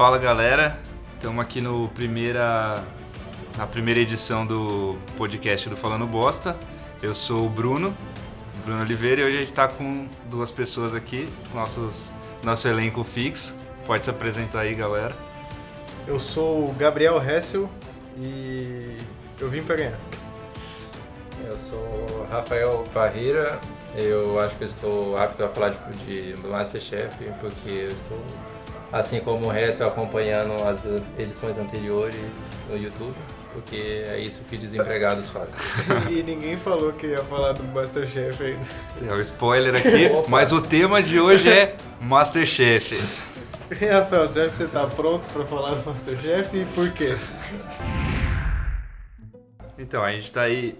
Fala galera, estamos aqui no primeira, na primeira edição do podcast do Falando Bosta. Eu sou o Bruno, Bruno Oliveira, e hoje a gente está com duas pessoas aqui, nossos, nosso elenco fixo. Pode se apresentar aí, galera. Eu sou o Gabriel Hessel e eu vim para ganhar. Eu sou Rafael Parreira, eu acho que eu estou apto a falar de, de Masterchef, porque eu estou, assim como o Hessel, acompanhando as edições anteriores no YouTube, porque é isso que desempregados fazem. e ninguém falou que ia falar do Masterchef ainda. É o spoiler aqui, mas o tema de hoje é Masterchef. E Rafael, acha que você está pronto para falar do Masterchef e por quê? Então, a gente está aí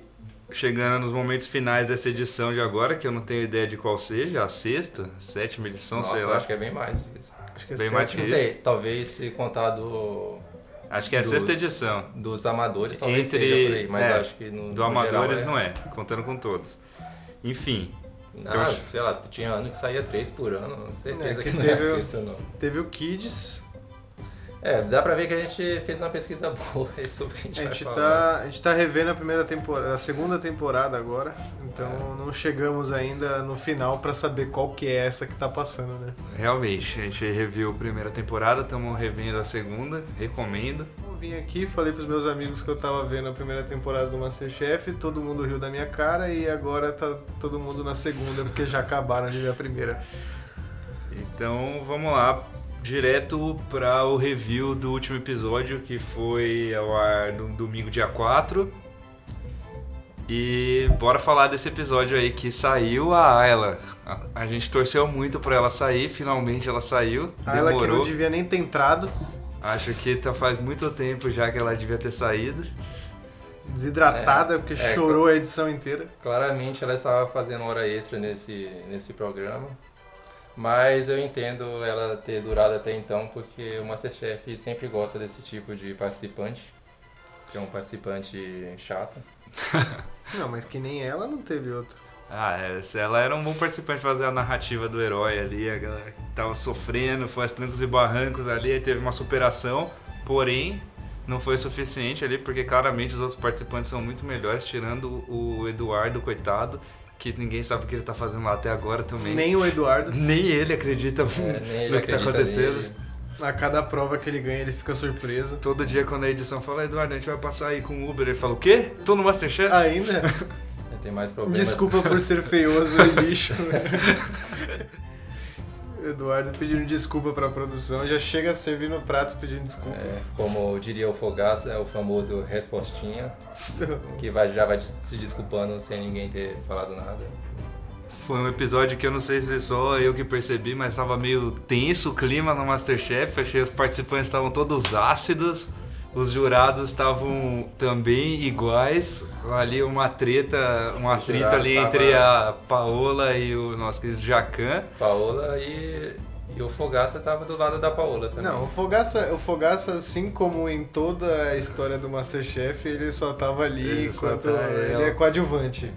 chegando nos momentos finais dessa edição de agora, que eu não tenho ideia de qual seja, a sexta, sétima edição, Nossa, sei eu lá. acho que é bem mais isso. Acho que é Bem sete. mais que Não isso. sei, talvez se contar do, Acho que é a Do- sexta edição. dos amadores, talvez Entre- seja por aí, mas é, acho que no, Do no Amadores geral não é, contando com todos. Enfim, Ah, sei lá, tinha ano que saía três por ano, certeza É, que, que não é teve- sexta não. Teve o Kids, É, dá pra ver que a gente fez uma pesquisa boa aí sobre o que a gente, a vai gente, falar. tá, a gente tá revendo a primeira temporada, a segunda temporada agora, então não chegamos ainda no final para saber qual que é essa que tá passando, né? realmente, a gente reviu a primeira temporada, estamos revendo a segunda, recomendo. Eu vim aqui, falei pros meus amigos que eu tava vendo a primeira temporada do Masterchef, todo mundo riu da minha cara e agora tá todo mundo na segunda porque já acabaram de ver a primeira. Então vamos lá, direto para o review do último episódio que foi ao ar no domingo, dia 4. E bora falar desse episódio aí que saiu a Ayla. A, a gente torceu muito pra ela sair, finalmente ela saiu. Ela que Demorou. não devia nem ter entrado, Acho que tá faz muito tempo já que ela devia ter saído. desidratada, É, porque é, chorou a edição inteira. Claramente ela estava fazendo hora extra nesse, nesse programa. Mas eu entendo ela ter durado até então, porque o Masterchef sempre gosta desse tipo de participante, que é um participante chato. Não, mas que nem ela não teve outro. Ah, é, ela era um bom participante fazer a narrativa do herói ali, a galera que tava sofrendo, foi aos trancos e barrancos ali, aí teve uma superação, porém não foi suficiente ali, porque claramente os outros participantes são muito melhores, tirando o Eduardo, coitado, que ninguém sabe o que ele tá fazendo lá até agora também. Nem o Eduardo. Nem ele acredita É, nem ele no que tá acontecendo. nele. A cada prova que ele ganha, ele fica surpreso. Todo dia quando a edição fala, Eduardo, a gente vai passar aí com o Uber, ele fala, o quê? Tô no Masterchef? Ainda? Tem mais problemas. Desculpa por ser feioso e lixo. Eduardo pedindo desculpa pra produção, já chega servindo o prato pedindo desculpa. É, como diria o Fogaça, é o famoso respostinha, que vai, já vai se desculpando sem ninguém ter falado nada. Foi um episódio que eu não sei se só eu que percebi, mas estava meio tenso o clima no Masterchef. Achei que os participantes estavam todos ácidos, os jurados estavam também iguais. Ali uma treta, um atrito ali tava- entre a Paola e o nosso querido Jacan. Paola e, e o Fogaça tava do lado da Paola também. Não, o Fogaça, o Fogaça, assim como em toda a história do Masterchef, ele só tava ali Ele enquanto tá- ele é coadjuvante.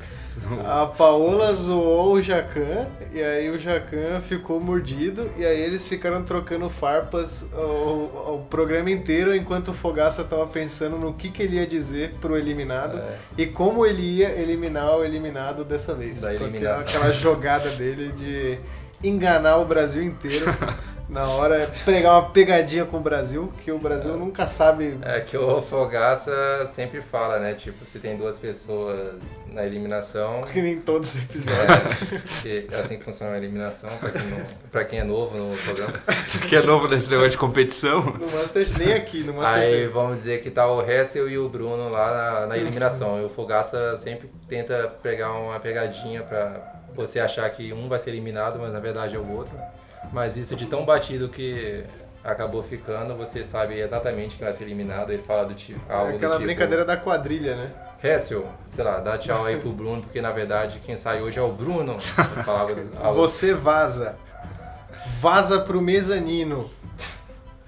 A Paola zoou o Jacan e aí o Jacan ficou mordido e aí eles ficaram trocando farpas o, o programa inteiro enquanto o Fogaça tava pensando no que, que ele ia dizer pro eliminado É. e como ele ia eliminar o eliminado dessa vez. Da aquela- eliminação. aquela jogada dele de enganar o Brasil inteiro. Na hora é pregar uma pegadinha com o Brasil, que o Brasil nunca sabe. É que o Fogaça sempre fala, né? Tipo, se tem duas pessoas na eliminação. Que nem todos os episódios. É, é assim que funciona a eliminação, pra quem, não, pra quem é novo no programa. Que é novo nesse negócio de competição. No Masterchef, nem aqui, no Aí Masterchef. vamos dizer que tá o Hessel e o Bruno lá na, na eliminação. E o Fogaça sempre tenta pegar uma pegadinha pra você achar que um vai ser eliminado, mas na verdade é o outro. Mas isso de tão batido que acabou ficando, você sabe exatamente quem vai ser eliminado. Ele fala do tipo. Algo É aquela tipo, brincadeira da quadrilha, né? Hessel, sei lá, dá tchau aí pro Bruno, porque na verdade quem sai hoje é o Bruno. Você vaza. Vaza pro mezanino.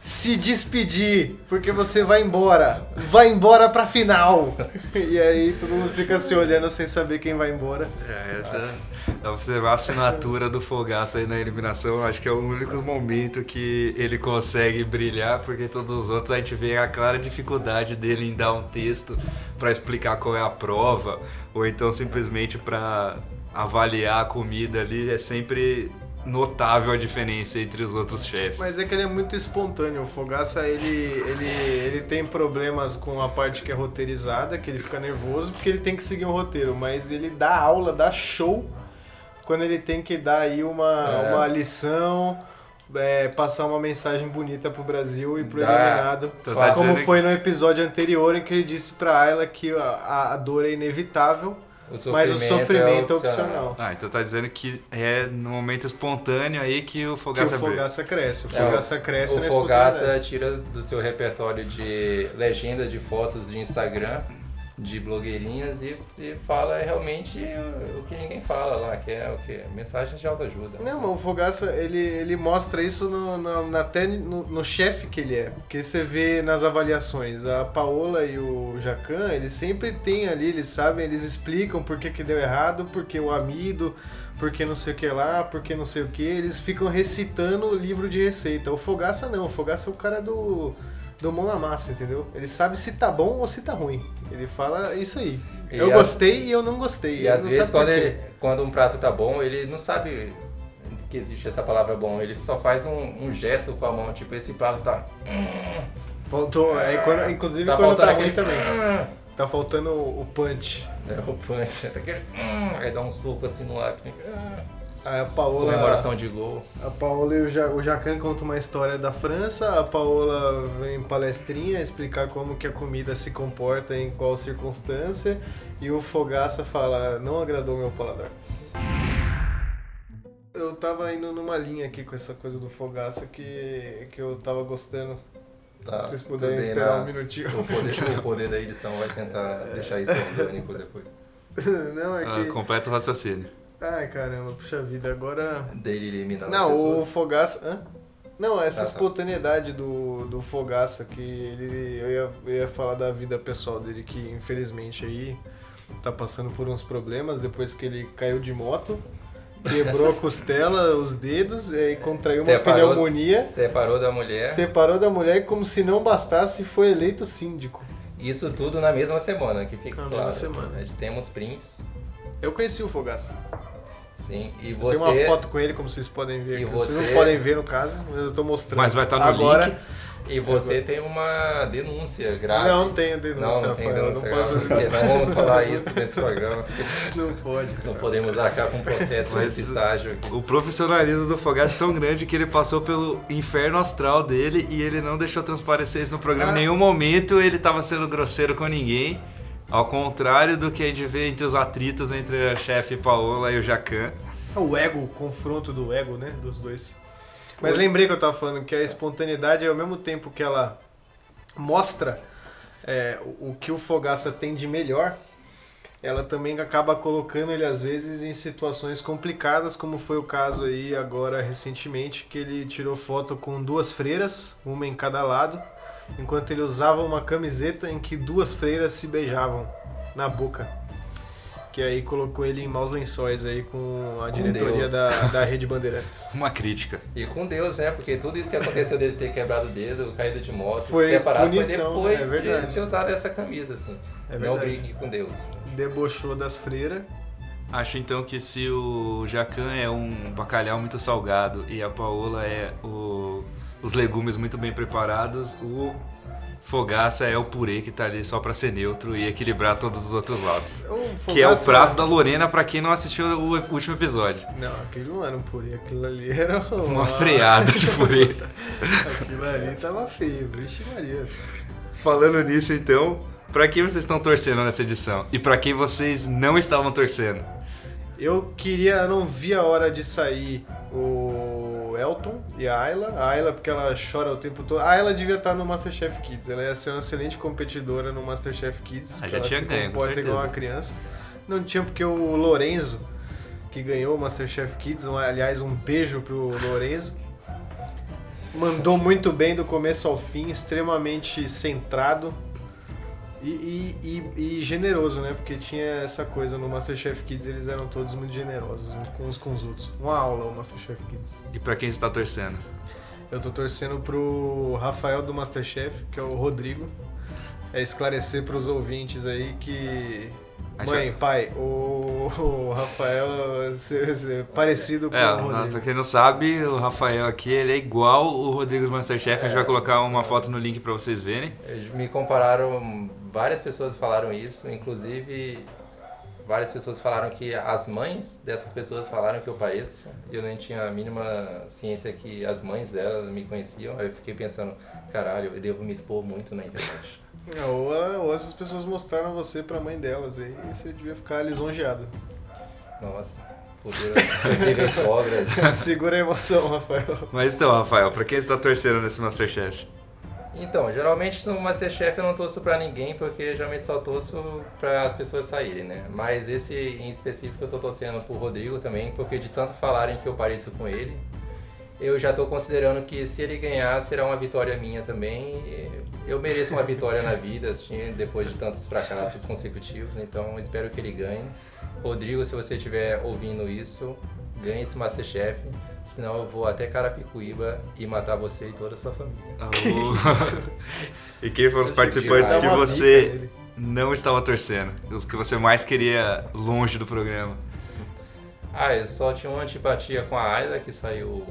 Se despedir, porque você vai embora. Vai embora pra final. E aí todo mundo fica se olhando sem saber quem vai embora. É, já dá pra observar a assinatura do Fogaça aí na eliminação. Acho que é o único momento que ele consegue brilhar, porque todos os outros a gente vê a clara dificuldade dele em dar um texto pra explicar qual é a prova, ou então simplesmente pra avaliar a comida ali. É sempre notável a diferença entre os outros chefes. Mas é que ele é muito espontâneo. O Fogaça, ele, ele, ele tem problemas com a parte que é roteirizada, que ele fica nervoso, porque ele tem que seguir um roteiro. Mas ele dá aula, dá show, quando ele tem que dar aí uma, É. uma lição, é, passar uma mensagem bonita pro Brasil e pro Dá. eliminado. Como foi no episódio anterior em que ele disse pra Ayla que a, a dor é inevitável, O mas o sofrimento é opcional. Ah, então tá dizendo que é no momento espontâneo aí que o Que Fogaça o brilha. Fogaça cresce. O É, Fogaça cresce O Fogaça tira do seu repertório de legenda de fotos de Instagram, de blogueirinhas e, e fala realmente o, o que ninguém fala lá, que é o que? Mensagens de autoajuda. Não, mas o Fogaça, ele, ele mostra isso no, na, na- até no, no chefe que ele é. Porque você vê nas avaliações, a Paola e o Jacan, eles sempre têm ali, eles sabem, eles explicam por que, que deu errado, porque o amido, porque não sei o que lá, porque não sei o que, eles ficam recitando o livro de receita. O Fogaça não, o Fogaça é o cara do, do mão na massa, entendeu? Ele sabe se tá bom ou se tá ruim. Ele fala isso aí. E eu às- gostei e eu não gostei. E Ele às vezes quando, ele, quando um prato tá bom, ele não sabe que existe essa palavra bom, ele só faz um, um gesto com a mão, tipo esse prato tá. Faltou, é, quando- inclusive Tá quando tá ruim aquele. também. Tá faltando o o punch. É o punch, tá aquele. Aí dá um soco assim no ar. A Paola, Comemoração de gol. a Paola e o, ja, o Jacan contam uma história da França, a Paola vem em palestrinha explicar como que a comida se comporta em qual circunstância e o Fogaça fala, não agradou meu paladar. Eu tava indo numa linha aqui com essa coisa do Fogaça que, que eu tava gostando. Tá, Se vocês puderem esperar né? um minutinho. O poder, o poder da edição vai tentar deixar isso orgânico depois. não, é Ah, que... completa o raciocínio. Ai, caramba, puxa vida, agora... Dele eliminando Não, as o. Fogaça. Hã? Não, essa Ah, tá. espontaneidade do, do Fogaça, que ele. Eu ia, eu ia falar da vida pessoal dele, que infelizmente aí tá passando por uns problemas depois que ele caiu de moto, quebrou a costela, os dedos, e aí contraiu uma Separou- pneumonia, Separou da mulher. separou da mulher e, como se não bastasse, foi eleito síndico. Isso tudo na mesma semana, que fica Na claro. mesma semana. A gente Temos prints, Eu conheci o Fogaça. Sim. E Eu você. tenho uma foto com ele, como vocês podem ver. E aqui. Vocês você- não podem ver no caso, mas eu tô mostrando. Mas vai estar no Agora, link. E você tem uma denúncia grave. Não, não tenho denúncia, Não, não tem denúncia não posso. não vamos falar isso nesse programa. Não pode. Não podemos arcar com processo Mas- nesse estágio. O profissionalismo do Fogaça é tão grande que ele passou pelo inferno astral dele e ele não deixou transparecer isso no programa. Em Ah. nenhum momento ele tava sendo grosseiro com ninguém. Ao contrário do que a gente vê entre os atritos entre a chefe Paola e o Jacan. O ego, o confronto do ego, né? Dos dois. Mas lembrei que eu tava falando que a espontaneidade, ao mesmo tempo que ela mostra é, o que o Fogaça tem de melhor, ela também acaba colocando ele às vezes em situações complicadas, como foi o caso aí agora recentemente, que ele tirou foto com duas freiras, uma em cada lado, enquanto ele usava uma camiseta em que duas freiras se beijavam na boca. Que aí colocou ele em maus lençóis aí com a Com diretoria Deus. da, da Rede Bandeirantes. Uma crítica. E com Deus, né? Porque tudo isso que aconteceu dele ter quebrado o dedo, caído de moto, Foi separado, punição, foi é depois verdade. de ter usado essa camisa, assim. É não verdade. brigue com Deus. Debochou das freiras. Acho então que se o Jacan é um bacalhau muito salgado e a Paola é o- os legumes muito bem preparados, o Fogaça é o purê que tá ali só pra ser neutro e equilibrar todos os outros lados. O Que é o Fogaça- prazo da Lorena pra quem não assistiu o último episódio. Não, aquilo não era um purê, aquilo ali era Uma freada de purê. Aquilo ali tava feio, vixe Maria. Falando nisso então, pra quem vocês estão torcendo nessa edição? E pra quem vocês não estavam torcendo? Eu queria, não vi a hora de sair o Elton e a Ayla. A Ayla, porque ela chora o tempo todo. A Ayla devia estar no Masterchef Kids. Ela ia ser uma excelente competidora no Masterchef Kids. Ah, porque já ela tinha se ganho, com igual uma criança. Não tinha porque o Lorenzo, que ganhou o Masterchef Kids, um- aliás, um beijo pro Lorenzo. Mandou muito bem do começo ao fim, extremamente centrado e, e, e, e generoso, né? Porque tinha essa coisa no Masterchef Kids, eles eram todos muito generosos uns com os com os outros. Uma aula o Masterchef Kids. E pra quem você tá torcendo? Eu tô torcendo pro Rafael do Masterchef, que é o Rodrigo. É esclarecer pros ouvintes aí que. Mãe, pai, o, o Rafael é se- se- parecido com É, o não, Rodrigo. pra quem não sabe, o Rafael aqui, ele é igual o Rodrigo do Masterchef. A gente vai colocar uma foto no link pra vocês verem. Me compararam, várias pessoas falaram isso, inclusive várias pessoas falaram que as mães dessas pessoas falaram que eu pareço. Eu nem tinha a mínima ciência que as mães delas me conheciam. Aí eu fiquei pensando, caralho, eu devo me expor muito na internet. É, ou, ou essas pessoas mostraram você pra mãe delas aí e você devia ficar lisonjeado. Nossa, futuro possíveis sogras. Segura a emoção, Rafael. Mas então, Rafael, pra quem você tá torcendo nesse Masterchef? Então, geralmente no Masterchef eu não torço pra ninguém, porque geralmente só torço pra as pessoas saírem, né? Mas esse em específico eu tô torcendo pro Rodrigo também, porque de tanto falarem que eu pareço com ele, eu já tô considerando que se ele ganhar será uma vitória minha também. Eu mereço uma vitória na vida, assim, depois de tantos fracassos consecutivos, então espero que ele ganhe. Rodrigo, se você estiver ouvindo isso, ganhe esse Masterchef, senão eu vou até Carapicuíba e matar você e toda a sua família. O- e quem foram os participantes que você não estava torcendo? Os que você mais queria longe do programa? Ah, eu só tinha uma antipatia com a Ayla, que saiu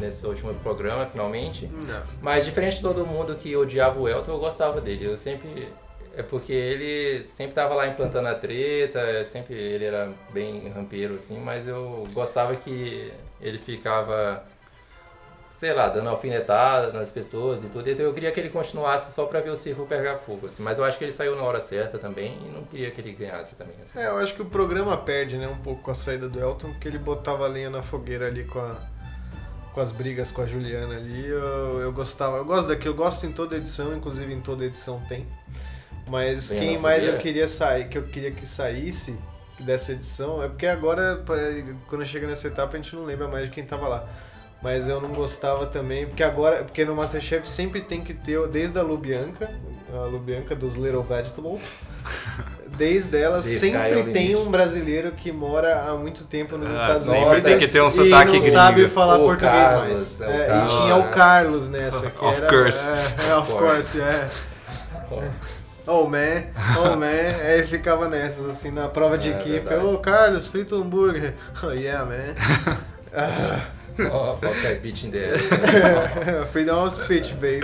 nesse último programa, finalmente. Não. Mas diferente de todo mundo que odiava o Elton, eu gostava dele. Eu sempre... É porque ele sempre tava lá implantando a treta, sempre ele era bem rampeiro, assim, mas eu gostava que ele ficava, sei lá, dando alfinetada nas pessoas e tudo. Então eu queria que ele continuasse só pra ver o circo pegar fogo, assim. Mas eu acho que ele saiu na hora certa também e não queria que ele ganhasse também, assim. É, eu acho que o programa perde, né, um pouco com a saída do Elton, porque ele botava a lenha na fogueira ali com a com as brigas com a Juliana ali. Eu, eu gostava, eu gosto daquilo, eu gosto em toda edição, inclusive em toda edição tem. Mas Lenha quem mais eu queria sair, que eu queria que saísse dessa edição, é porque agora quando chega nessa etapa a gente não lembra mais de quem tava lá. Mas eu não gostava também, porque agora, porque no MasterChef sempre tem que ter, desde a Lubianca, a Lubianca dos Little Vegetables, desde ela é sempre tem um brasileiro que mora há muito tempo nos Ah, Estados sempre Unidos tem que ter um e sotaque não gringo. sabe falar O português Carlos, mais. é É, Carlos. e tinha o Carlos nessa, que Of era, course. É, é, of course, é. Oh man, oh man, aí ficava nessas, assim, na prova de É, equipe. Ô Carlos, frita um hambúrguer. Oh yeah, man. Ah, Oh, fuck that bitch in the ass. Freedom of speech, baby.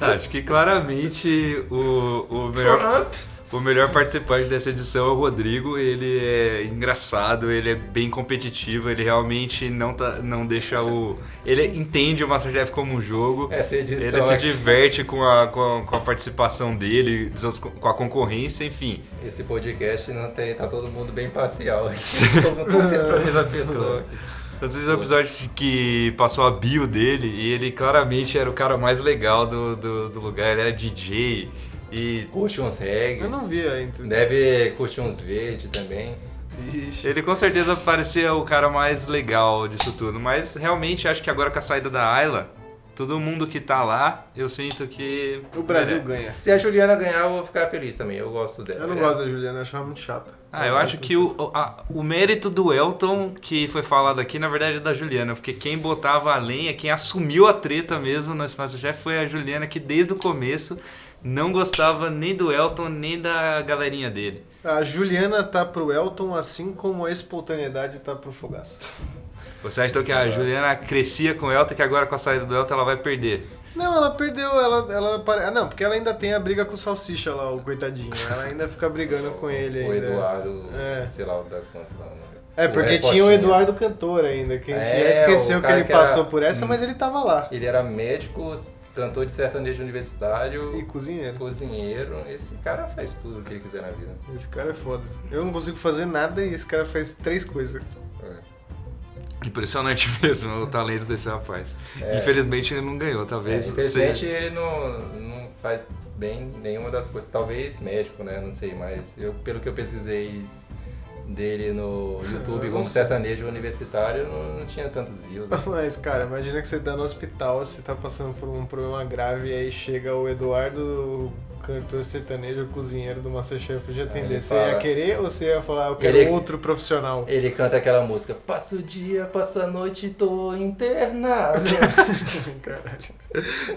Acho que claramente o, o, melhor, o melhor participante dessa edição é o Rodrigo. Ele é engraçado, ele é bem competitivo, ele realmente não, tá, não deixa o. Ele entende o Masterchef como um jogo. Essa edição Ele se diverte com a, com a, com a participação dele, com a concorrência, enfim. Esse podcast não tem, tá todo mundo bem parcial. Todo mundo torcendo pra mesma pessoa aqui. Vocês o episódio de que passou a bio dele e ele claramente era o cara mais legal do, do, do lugar, ele era DJ e Curte uns reggae. Eu não via entre. Deve curtir uns verde também. Ixi. ele com certeza parecia o cara mais legal disso tudo, mas realmente acho que agora com a saída da Ayla, todo mundo que tá lá, eu sinto que. O Brasil É. ganha. Se a Juliana ganhar, eu vou ficar feliz também. Eu gosto dela. Eu não É. gosto da Juliana, eu achava muito chata. Ah, eu acho que o, a- o mérito do Elton, que foi falado aqui, na verdade é da Juliana, porque quem botava a lenha, quem assumiu a treta mesmo nesse Masterchef foi a Juliana, que desde o começo não gostava nem do Elton, nem da galerinha dele. A Juliana tá pro Elton, assim como a espontaneidade tá pro Fogaça. Você acha então que a Juliana crescia com o Elton, que agora com a saída do Elton ela vai perder? Não, ela perdeu, ela, ela pare- ah, não, porque ela ainda tem a briga com o Salsicha lá, o coitadinho. Ela ainda fica brigando com ele O ainda. Eduardo, É. sei lá, o das contas lá. né? É, O porque tinha o Eduardo Cantor ainda, que a gente É, já esqueceu o que ele que era- passou por essa, mas ele tava lá. Ele era médico, cantor de sertanejo universitário, E cozinheiro. cozinheiro. Esse cara faz tudo o que ele quiser na vida. Esse cara é foda. Eu não consigo fazer nada e esse cara faz três coisas. É. Impressionante mesmo o talento desse rapaz. É. Infelizmente ele não ganhou, É, talvez infelizmente seja- ele não, não faz bem nenhuma das coisas. Talvez médico, né? Não sei, mas eu, pelo que eu pesquisei dele no YouTube como sertanejo universitário, não, não tinha tantos views. assim. Mas, cara, imagina que você tá no hospital, você tá passando por um problema grave e aí chega o Eduardo, cantor sertanejo, cozinheiro do Masterchef te atender. Você ia querer ou você ia falar, eu quero Ele- outro profissional? Ele canta aquela música, passa o dia, passa a noite, tô internado.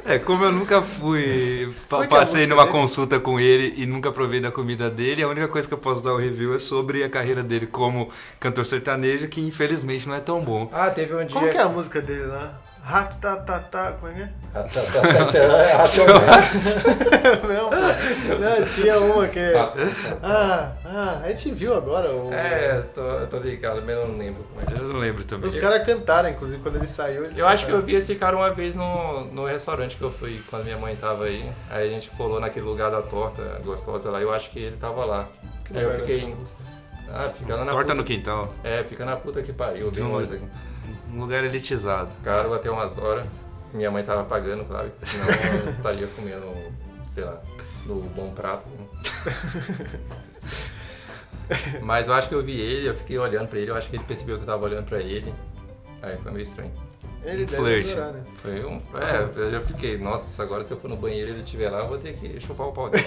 É, como eu nunca fui. pa- é que é passei numa dele? consulta com ele e nunca provei da comida dele, a única coisa que eu posso dar o review é sobre a carreira dele como cantor sertanejo, que infelizmente não é tão bom. ah, teve um dia... Como que é a música dele lá? Ratatatá, como é que é? Ah, tá, tá, tá, isso é Racionais. Não, pô. Não, tinha uma que. Ah, Ah, ah, a gente viu agora. O... É, tô, tô ligado, mas eu não lembro como é que é. Eu não lembro também. Os caras cantaram, inclusive, quando ele saiu. Eles Eu acho que eu cantaram. vi esse cara uma vez no, no restaurante que eu fui quando minha mãe tava aí. Aí a gente colou naquele lugar da torta gostosa lá. Eu acho que ele tava lá. Que Aí eu fiquei. Ah, fica lá na Torta puta. no quintal. É, fica na puta que pariu, bem longe daqui. Um lugar elitizado. Caro até umas horas. Minha mãe tava pagando, claro, senão eu estaria comendo, sei lá, no bom prato. Mas eu acho que eu vi ele, eu fiquei olhando pra ele, eu acho que ele percebeu que eu tava olhando pra ele. Aí foi meio estranho. Ele deve adorar, né? Foi um. É, eu já fiquei, nossa, agora se eu for no banheiro e ele estiver lá, eu vou ter que chupar o pau dele.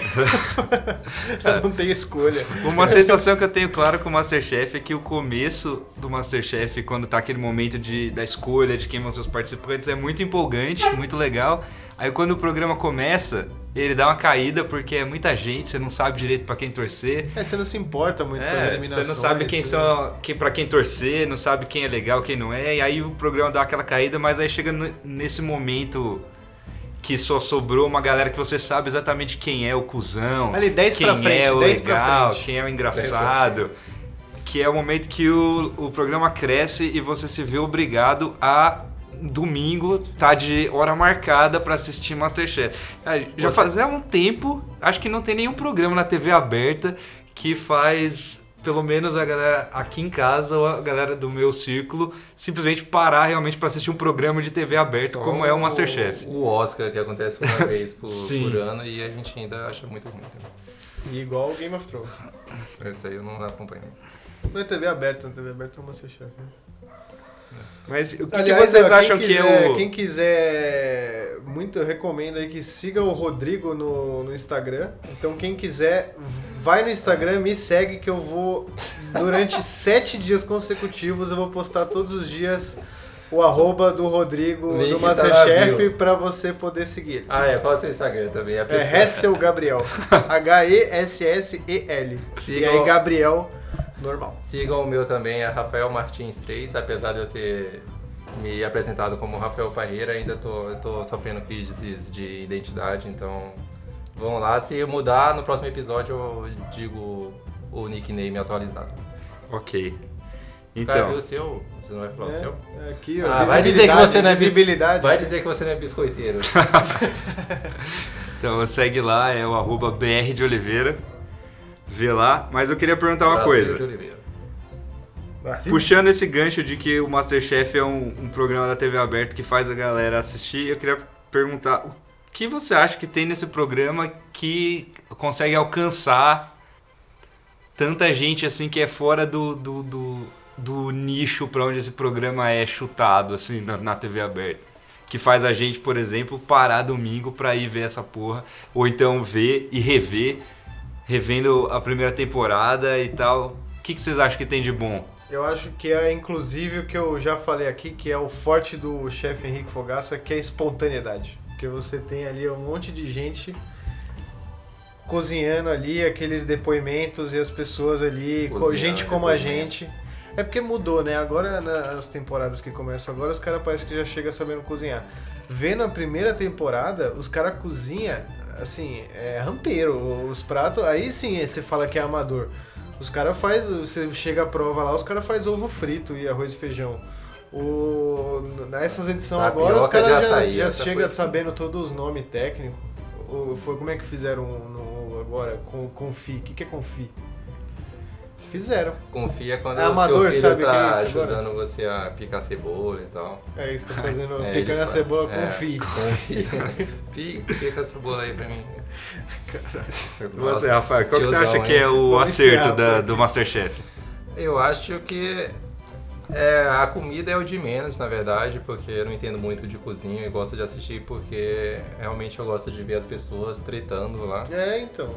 Não tem escolha. Uma sensação que eu tenho claro com o Masterchef é que o começo do Masterchef, quando tá aquele momento de, da escolha de quem vão ser os participantes, é muito empolgante, muito legal. Aí quando o programa começa, ele dá uma caída porque é muita gente, você não sabe direito pra quem torcer. É, você não se importa muito com as É, eliminações. você não sabe quem você- são, quem, pra quem torcer, não sabe quem é legal, quem não é, e aí o programa dá aquela caída, mas aí chega nesse momento que só sobrou uma galera que você sabe exatamente quem é o cuzão, Ali, 10 quem pra frente, é o 10 pra legal, quem é o engraçado, que é o momento que o, o programa cresce e você se vê obrigado a domingo tá de hora marcada pra assistir Masterchef. Ah, Já Você- fazia um tempo, acho que não tem nenhum programa na TV aberta que faz pelo menos a galera aqui em casa ou a galera do meu círculo simplesmente parar realmente pra assistir um programa de TV aberto Só como é o Masterchef. O Oscar que acontece uma vez por, Sim. por ano e a gente ainda acha muito ruim. também. E igual o Game of Thrones. Esse aí eu não acompanho. Não é TV aberta, na TV aberta é o Masterchef. Né? Mas o que, que Aliás, vocês ó, acham que quiser, é o Quem quiser, muito eu recomendo aí que siga o Rodrigo no, no Instagram. Então quem quiser, vai no Instagram, me segue que eu vou, durante sete dias consecutivos, eu vou postar todos os dias o arroba do Rodrigo Link do tá Masterchef bio. pra você poder seguir. Ah, é. Qual é o seu Instagram também? É Hessel Gabriel. H-E-S-S-E-L. E aí Gabriel, normal. Sigam o meu também, é Rafael Martins 3, apesar de eu ter me apresentado como Rafael Parreira, ainda tô, tô sofrendo crises de identidade, então vão lá. Se mudar, no próximo episódio eu digo o nickname atualizado. Ok. Cara, Então, e o seu? Você não vai falar o seu? É, aqui, ó, Ah, vai dizer que você não é visibilidade. Vai dizer que você não é biscoiteiro. então segue lá, é o arroba BR de Oliveira. Vê lá. Mas eu queria perguntar uma Brasil coisa. Oliveira. Puxando esse gancho de que o Masterchef é um, um programa da TV aberta que faz a galera assistir, eu queria perguntar o que você acha que tem nesse programa que consegue alcançar tanta gente assim que é fora do, do, do, do nicho pra onde esse programa é chutado, assim, na, na TV aberta? Que faz a gente, por exemplo, parar domingo pra ir ver essa porra, ou então ver e rever, revendo a primeira temporada e tal. O que, que vocês acham que tem de bom? Eu acho que é inclusive o que eu já falei aqui, que é o forte do chefe Henrique Fogaça, que é a espontaneidade. Porque você tem ali um monte de gente cozinhando ali, aqueles depoimentos e as pessoas ali, co- Cozinhando, gente como a gente. É porque mudou, né? Agora nas temporadas que começam agora, os caras parecem que já chegam sabendo cozinhar. Vendo a primeira temporada, os caras cozinham, assim, é rampeiro. Os pratos, aí sim você fala que é amador. Os caras faz, você chega à prova lá, os caras faz ovo frito e arroz e feijão. O, nessas edições agora, os caras já, já chegam sabendo todos os nomes técnicos. O- Foi como é que fizeram no, agora com confi? O que, que é confi? Fizeram. Confia quando É o amador, seu filho o tá é isso agora? ajudando você a picar cebola e tal. É isso, tá fazendo É, picando a cebola é, confi. Confia. Pica, pica a cebola aí pra mim. Você, Rafael, qual que você acha que é hein? o Vamos acerto iniciar, da- do Masterchef? Eu acho que é, a comida é o de menos, na verdade, porque eu não entendo muito de cozinha e gosto de assistir porque realmente eu gosto de ver as pessoas tretando lá É, então.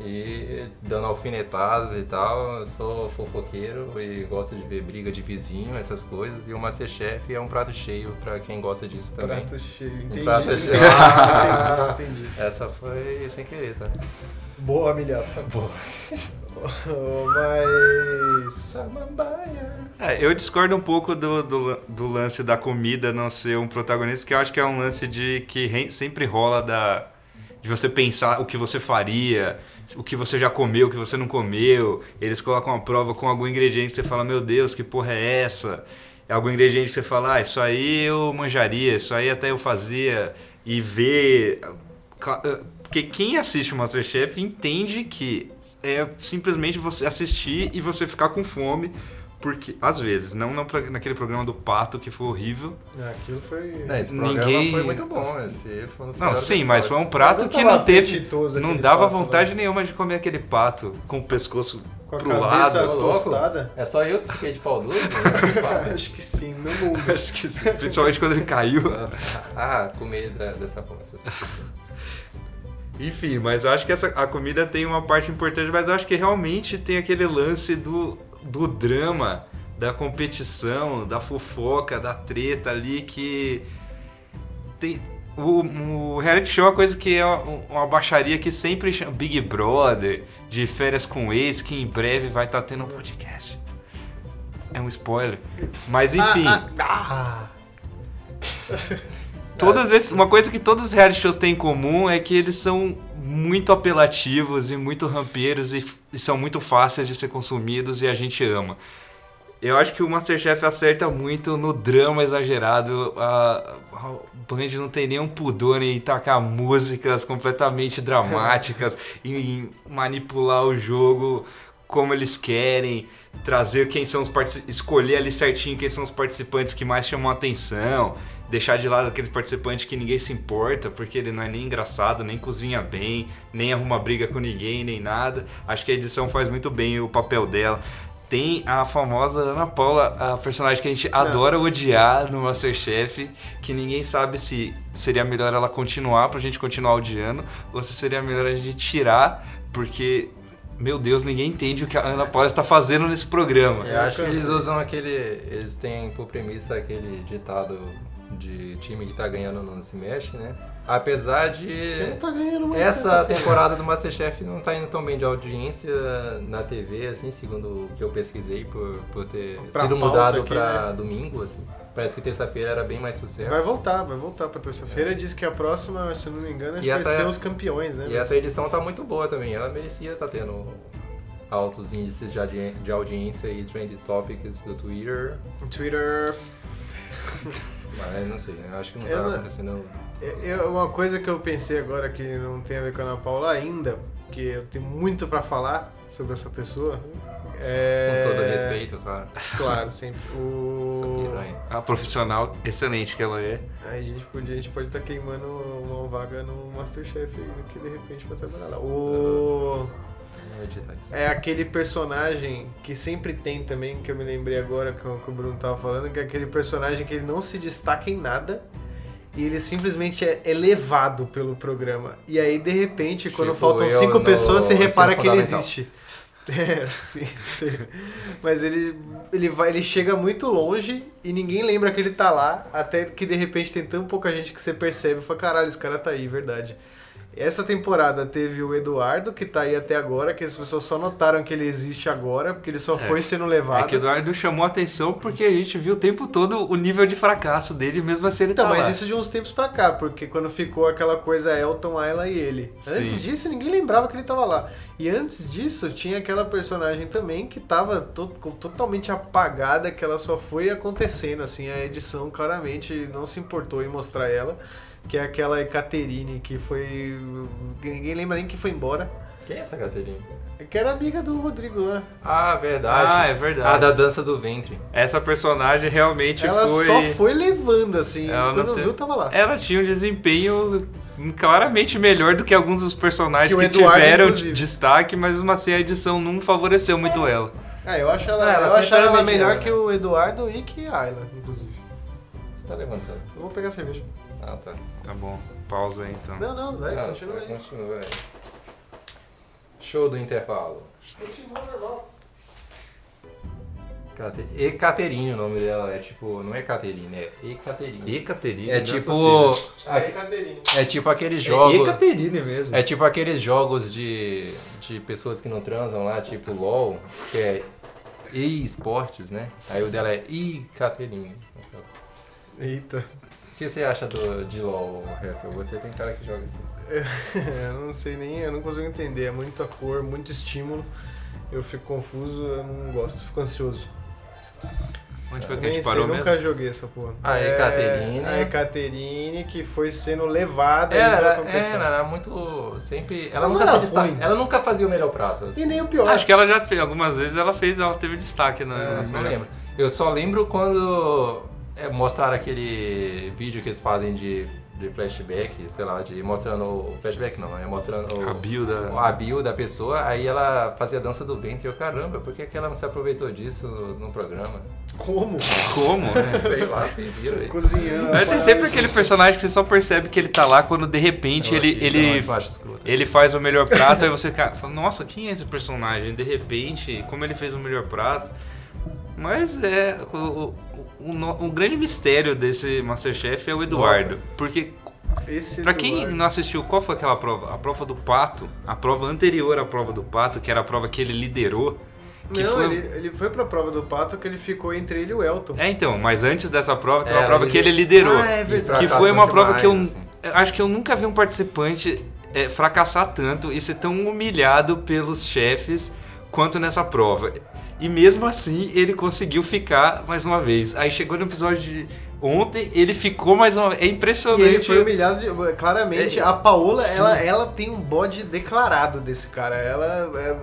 E dando alfinetadas e tal. Eu sou fofoqueiro e gosto de ver briga de vizinho, essas coisas. E o Masterchef é um prato cheio pra quem gosta disso também. Prato cheio. Entendi. prato cheio. entendi, entendi. Essa foi sem querer, tá? Boa humilhação. Boa. Mas. Samambaia. É, eu discordo um pouco do, do, do lance da comida não ser um protagonista, que eu acho que é um lance de que re- sempre rola da de você pensar o que você faria, o que você já comeu, o que você não comeu. Eles colocam a prova com algum ingrediente que você fala, meu Deus, que porra é essa? É algum ingrediente que você fala, ah, isso aí eu manjaria, isso aí até eu fazia. E ver. Eh, Porque quem assiste o Masterchef entende que é simplesmente você assistir e você ficar com fome. Porque, às vezes, não, não pra- naquele programa do Pato que foi horrível. Aquilo foi. Não, esse Ninguém- foi muito bom. Esse foi um Não, sim, mas foi um prato que não teve. Não dava pato, vontade né? nenhuma de comer aquele pato com o pescoço Com a pro cabeça lado. Tostada. É só eu que fiquei de pau duro? Acho que sim, no mundo. Acho que sim, principalmente quando ele caiu. ah, comer da- dessa forma. Enfim, mas eu acho que essa, a comida tem uma parte importante, mas eu acho que realmente tem aquele lance do, do drama, da competição, da fofoca, da treta ali que. Tem, o, o reality show é uma coisa que é uma, baixaria que sempre chama Big Brother, de férias com ex, que em breve vai estar tendo um podcast. É um spoiler. Mas enfim. Ah, Todas esses, uma coisa que todos os reality shows têm em comum é que eles são muito apelativos e muito rampeiros e, e são muito fáceis de ser consumidos e a gente ama. Eu acho que o Masterchef acerta muito no drama exagerado. A, a Band não tem nenhum pudor em tacar músicas completamente dramáticas e em manipular o jogo como eles querem, trazer quem são os participantes, escolher ali certinho quem são os participantes que mais chamam a atenção, deixar de lado aquele participante que ninguém se importa, porque ele não é nem engraçado, nem cozinha bem, nem arruma briga com ninguém, nem nada. Acho que a edição faz muito bem o papel dela. Tem a famosa Ana Paula, a personagem que a gente adora odiar no Masterchef, que ninguém sabe se seria melhor ela continuar pra gente continuar odiando, ou se seria melhor a gente tirar, porque, meu Deus, ninguém entende o que a Ana Paula está fazendo nesse programa. Eu acho que eles usam aquele. Eles têm por premissa aquele ditado de time que tá ganhando não se mexe, né? Apesar de. Quem não tá ganhando mais Essa tempo assim? temporada do Masterchef não tá indo tão bem de audiência na TV, assim, segundo o que eu pesquisei por, por ter Pra sido mudado pra né? domingo, assim. Parece que terça-feira era bem mais sucesso. Vai voltar, vai voltar pra terça-feira. Diz que a próxima, se eu não me engano, acho E que vai essa ser é- os campeões, né? E essa edição tá muito boa também. Ela merecia estar tendo altos índices de, de audiência e trend topics do Twitter. Twitter. Mas não sei, eu acho que não Eu tá não- acontecendo. É, é uma coisa que eu pensei agora que não tem a ver com a Ana Paula ainda, porque eu tenho muito pra falar sobre essa pessoa. É... Com todo respeito, tá? Claro, sempre. O... A profissional excelente que ela é. Aí a gente podia, a gente pode estar queimando uma vaga no Masterchef aí, que de repente pra trabalhar lá. O... É aquele personagem que sempre tem também, que eu me lembrei agora que o, Bruno tava falando, que é aquele personagem que ele não se destaca em nada e ele simplesmente é elevado pelo programa. E aí, de repente, quando Tipo faltam eu cinco no pessoas, você repara que ele existe. É, sim, sim. Mas ele, ele, vai, ele chega muito longe e ninguém lembra que ele tá lá, até que de repente tem tão pouca gente que você percebe e fala, caralho, esse cara tá aí, verdade. Essa temporada teve o Eduardo, que tá aí até agora, que as pessoas só notaram que ele existe agora, porque ele só foi sendo levado. É que o Eduardo chamou a atenção porque a gente viu o tempo todo o nível de fracasso dele, mesmo assim ele Então, tá mas lá. isso de uns tempos pra cá, porque quando ficou aquela coisa Elton, Ayla e ele. Sim. Antes disso, ninguém lembrava que ele tava lá. E antes disso, tinha aquela personagem também que tava to- totalmente apagada, que ela só foi acontecendo, assim, a edição claramente não se importou em mostrar ela. Que é aquela Ekaterine que foi. que ninguém lembra nem que foi embora. Quem é essa Caterina? Que era amiga do Rodrigo lá. Ah, verdade. Ah, é verdade. A da dança do ventre. Essa personagem realmente Ela foi. só foi levando, assim. Ela não quando teve- viu, tava lá. Ela tinha um desempenho claramente melhor do que alguns dos personagens Que que, Eduardo, tiveram inclusive. destaque, mas mesmo assim a edição não favoreceu muito ela. Ah, eu acho ela, Ah, ela eu acho ela melhor que o Eduardo e que a Ayla, inclusive. Você tá levantando. Eu vou pegar cerveja. Ah, tá. Tá bom, pausa aí então. Não, não, vai, Ah, continua aí. Continua aí. Show do intervalo. Continua normal. Cate- Ecaterine o nome dela, é tipo, não é Caterine, é Ecaterine. Ecaterine. É tipo, Aí, Caterine. é tipo aqueles jogos. jogos, Ecaterine mesmo. é tipo aqueles jogos de, de pessoas que não transam lá, tipo LOL, que é e-esportes, né? Aí o dela é Ecaterine. Eita. O que você acha do, de LOL, Hessel? Você tem cara que joga assim. eu não sei nem, eu não consigo entender. É muita cor, muito estímulo. Eu fico confuso, eu não gosto, fico ansioso. Onde foi que a gente sei, parou nunca mesmo? joguei essa porra. A É, Ekaterine. A Ekaterine que foi sendo levada Ela era, competição. ela era muito. Sempre. Ela Ela nunca era se destaca. Ela nunca fazia o melhor prato. assim. E nem o pior. Acho que ela já fez, algumas vezes ela fez, ela teve destaque na, É, Não lembro. Eu só lembro quando é, mostraram aquele vídeo que eles fazem de, de flashback, sei lá, de mostrando. o- Flashback não, é mostrando A bio da. a bio da pessoa, aí ela fazia a dança do vento e eu, caramba, por que, que ela não se aproveitou disso no, no programa? Como? Como? né? Sei lá, se viram aí. Cozinhando. Mas tem sempre aquele personagem que você só percebe que ele tá lá quando de repente Eu ele, ele, ele faz o melhor prato, aí você fala, nossa, quem é esse personagem? De repente, como ele fez o melhor prato. Mas é. O, no- o grande mistério desse Masterchef é o Eduardo. Porque, Esse pra quem Eduardo. não assistiu, qual foi aquela prova? A prova do pato, a prova anterior à prova do pato, que era a prova que ele liderou. Que Não, foi... ele, ele foi pra prova do pato que ele ficou entre ele e o Elton. É, então, mas antes dessa prova tem uma É, prova ele- que ele liderou. Ah, é verdade. Que foi uma prova que eu, demais, assim. acho que eu nunca vi um participante é, fracassar tanto e ser tão humilhado pelos chefes quanto nessa prova. E mesmo assim ele conseguiu ficar mais uma vez. Aí chegou no episódio de ontem, ele ficou mais uma vez. É E impressionante. ele foi humilhado, de- claramente. É, a Paola, sim. ela, ela tem um bode declarado desse cara. Ela, é,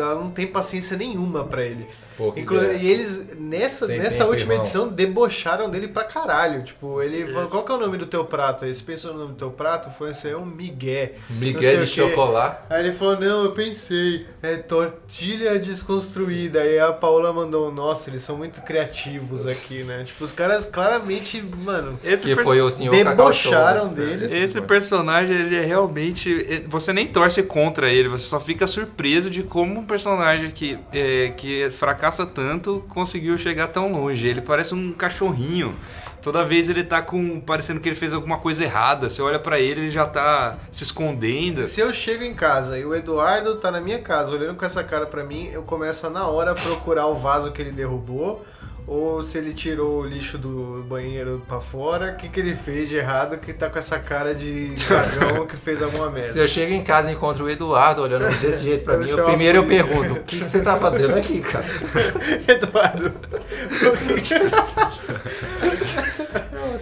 ela não tem paciência nenhuma pra ele. Pô, que Inclu- ideia. e eles, nessa, Sem nessa tempo, última irmão. edição, debocharam dele pra caralho. Tipo, ele falou, qual que é o nome do teu prato? Aí você pensou no nome do teu prato? Foi isso aí, é um migué. Miguel de chocolate. Aí ele falou, não, eu pensei, é tortilha desconstruída. Aí a Paola mandou, nossa, eles são muito criativos aqui, né? Tipo, os caras claramente, mano, Esse Que foi o senhor Debocharam Cacau Show, deles. Esse personagem, ele é realmente. Você nem torce contra ele, você só fica surpreso de como um personagem que, é, que fracassa tanto conseguiu chegar tão longe. Ele parece um cachorrinho. Toda vez ele tá com. parecendo que ele fez alguma coisa errada. Você olha pra ele, ele já tá se escondendo. Se eu chego em casa e o Eduardo tá na minha casa olhando com essa cara pra mim, eu começo a na hora procurar o vaso que ele derrubou. Ou se ele tirou o lixo do banheiro pra fora, o que, que ele fez de errado que tá com essa cara de cagão que fez alguma Se merda. eu chego em casa e encontro o Eduardo olhando desse jeito pra Eu mim, eu primeiro eu pergunto, o que você tá fazendo aqui, cara? Eduardo,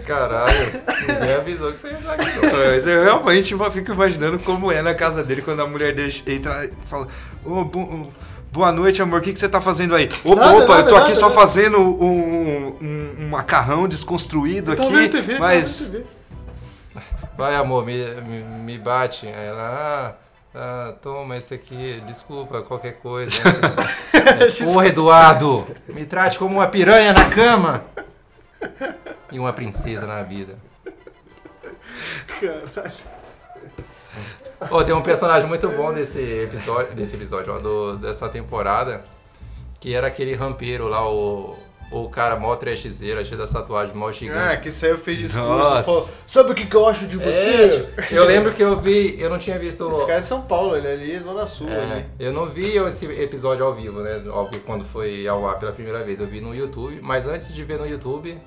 Caralho, ninguém avisou que você ia estar aqui. Mas eu realmente fico imaginando como é na casa dele quando a mulher dele entra e fala: Ô, bo- boa noite, amor, o que, que você tá fazendo aí? Opa, Nada, opa, nada, eu tô aqui nada, só nada. fazendo um, um- um macarrão desconstruído tô aqui, vendo TV, tô mas. vendo TV. Vai, amor, me, me, me bate. Aí ela, ah, ah, toma esse aqui, desculpa, qualquer coisa. Porra, Eduardo, me trate como uma piranha na cama e uma princesa na vida. Caralho. Ô, tem um personagem muito bom desse episódio, desse episódio, ó, do- dessa temporada, que era aquele rampeiro lá, o, o cara mó trashzeiro, cheio das tatuagens mó Ah, gigante. que saiu, fez discurso, Nossa. falou, sabe o que, que eu acho de É, você? tipo, eu lembro que eu vi, eu não tinha visto. Esse cara é São Paulo, ele é ali, Zona Sul. É, ali. eu não vi esse episódio ao vivo, né? Ao quando foi ao ar pela primeira vez. Eu vi no YouTube, mas antes de ver no YouTube,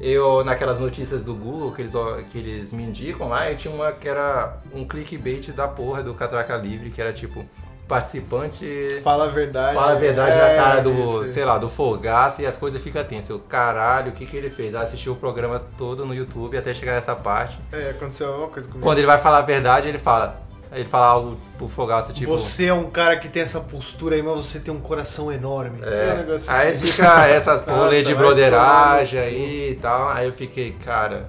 eu, naquelas notícias do Google que eles, que eles me indicam lá, eu tinha uma que era um clickbait da porra do Catraca Livre, que era tipo, participante Fala a verdade. fala a verdade É, na cara do, isso. sei lá, do folgaço e as coisas ficam tensas. Eu, caralho, o que que ele fez? Eu assisti o programa todo no YouTube até chegar nessa parte. É, aconteceu uma coisa comigo. Quando ele vai falar a verdade, ele fala. Ele fala algo pro folgaço, tipo. Você é um cara que tem essa postura aí, mas você tem um coração enorme. É, um negócio aí assim. fica essas rolê de broderagem aí e tal. Aí eu fiquei, cara,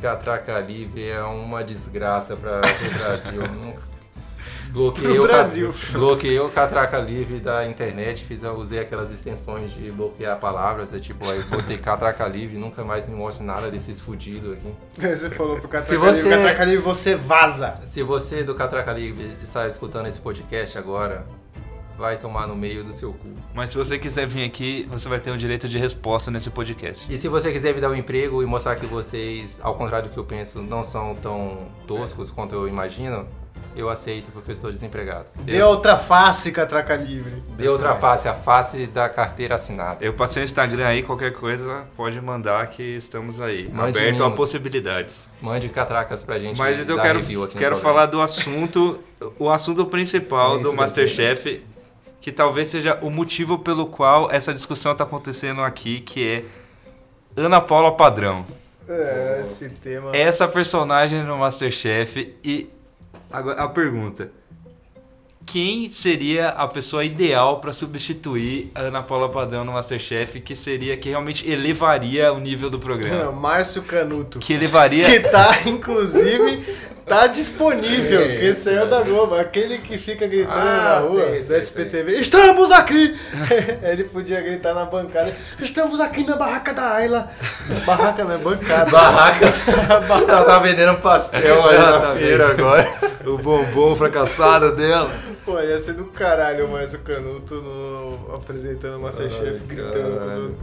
Catraca Livre é uma desgraça para o Brasil. Bloqueei o, Brasil. bloqueei o Catraca Livre da internet, fiz, eu usei aquelas extensões de bloquear palavras, é tipo, aí botei Catraca Livre, nunca mais me mostre nada desses fudidos aqui. Aí você falou pro Catraca Se Livre, você- Catraca Livre, você vaza. Se você do Catraca Livre está escutando esse podcast agora, vai tomar no meio do seu cu. Mas se você quiser vir aqui, você vai ter o direito de resposta nesse podcast. E se você quiser me dar um emprego e mostrar que vocês, ao contrário do que eu penso, não são tão toscos quanto eu imagino, eu aceito porque eu estou desempregado. Dê outra face, Catraca Livre. Dê outra face, a face da carteira assinada. Eu passei o Instagram aí, qualquer coisa pode mandar que estamos aí. Mande aberto a mimos. possibilidades. Mande catracas pra gente Mas eu dar quero, quero falar do assunto, o assunto principal Isso do. Masterchef, que talvez seja o motivo pelo qual essa discussão está acontecendo aqui, que é Ana Paula Padrão. É, esse tema. Essa personagem no Masterchef e agora a pergunta: quem seria a pessoa ideal para substituir a Ana Paula Padrão no Masterchef, que seria que realmente elevaria o nível do programa? Márcio Canuto. Que elevaria Que tá, inclusive, tá disponível. É, que saiu da Globo. Aquele que fica gritando Ah, na rua sei, do sei, SPTV. Estamos aqui! Ele podia gritar na bancada. Estamos aqui na barraca da Ayla. Barraca não é bancada. Barraca. Ela tá vendendo pastel ali Ela na tá feira agora. o bombom fracassado dela? Pô, ia ser do caralho o Márcio Canuto no, apresentando o Masterchef, gritando com caralho.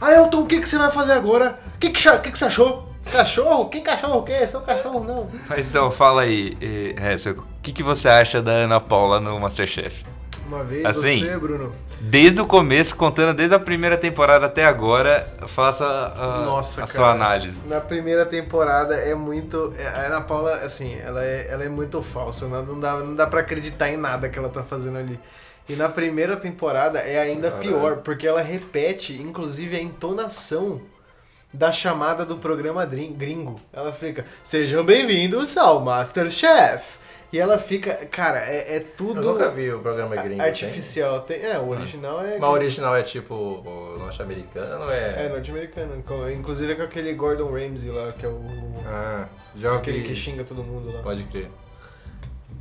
Ah, Elton, o que, que você vai fazer agora? O que, que, que, que você achou? Cachorro? Que cachorro o quê? Seu cachorro não. Mas então, fala aí, Hessel, o que, que você acha da Ana Paula no Masterchef? Uma vez Assim? você, Bruno. Desde o começo, contando desde a primeira temporada até agora, faça a, Nossa, a cara. sua análise. Na primeira temporada é muito. é- A Ana Paula, assim, ela é, ela é muito falsa. Não, não dá, não dá pra acreditar em nada que ela tá fazendo ali. E na primeira temporada é ainda Caralho. pior, porque ela repete, inclusive, a entonação da chamada do programa gringo. Ela fica, sejam bem-vindos ao Masterchef. E ela fica, cara, é, é tudo Eu nunca vi o programa gringo. artificial. Tem, é, o original é. Tem? Mas o original é tipo norte-americano? É É. norte-americano. Inclusive é com aquele Gordon Ramsay lá, que é o. Ah, já Aquele que xinga todo mundo lá. Pode crer.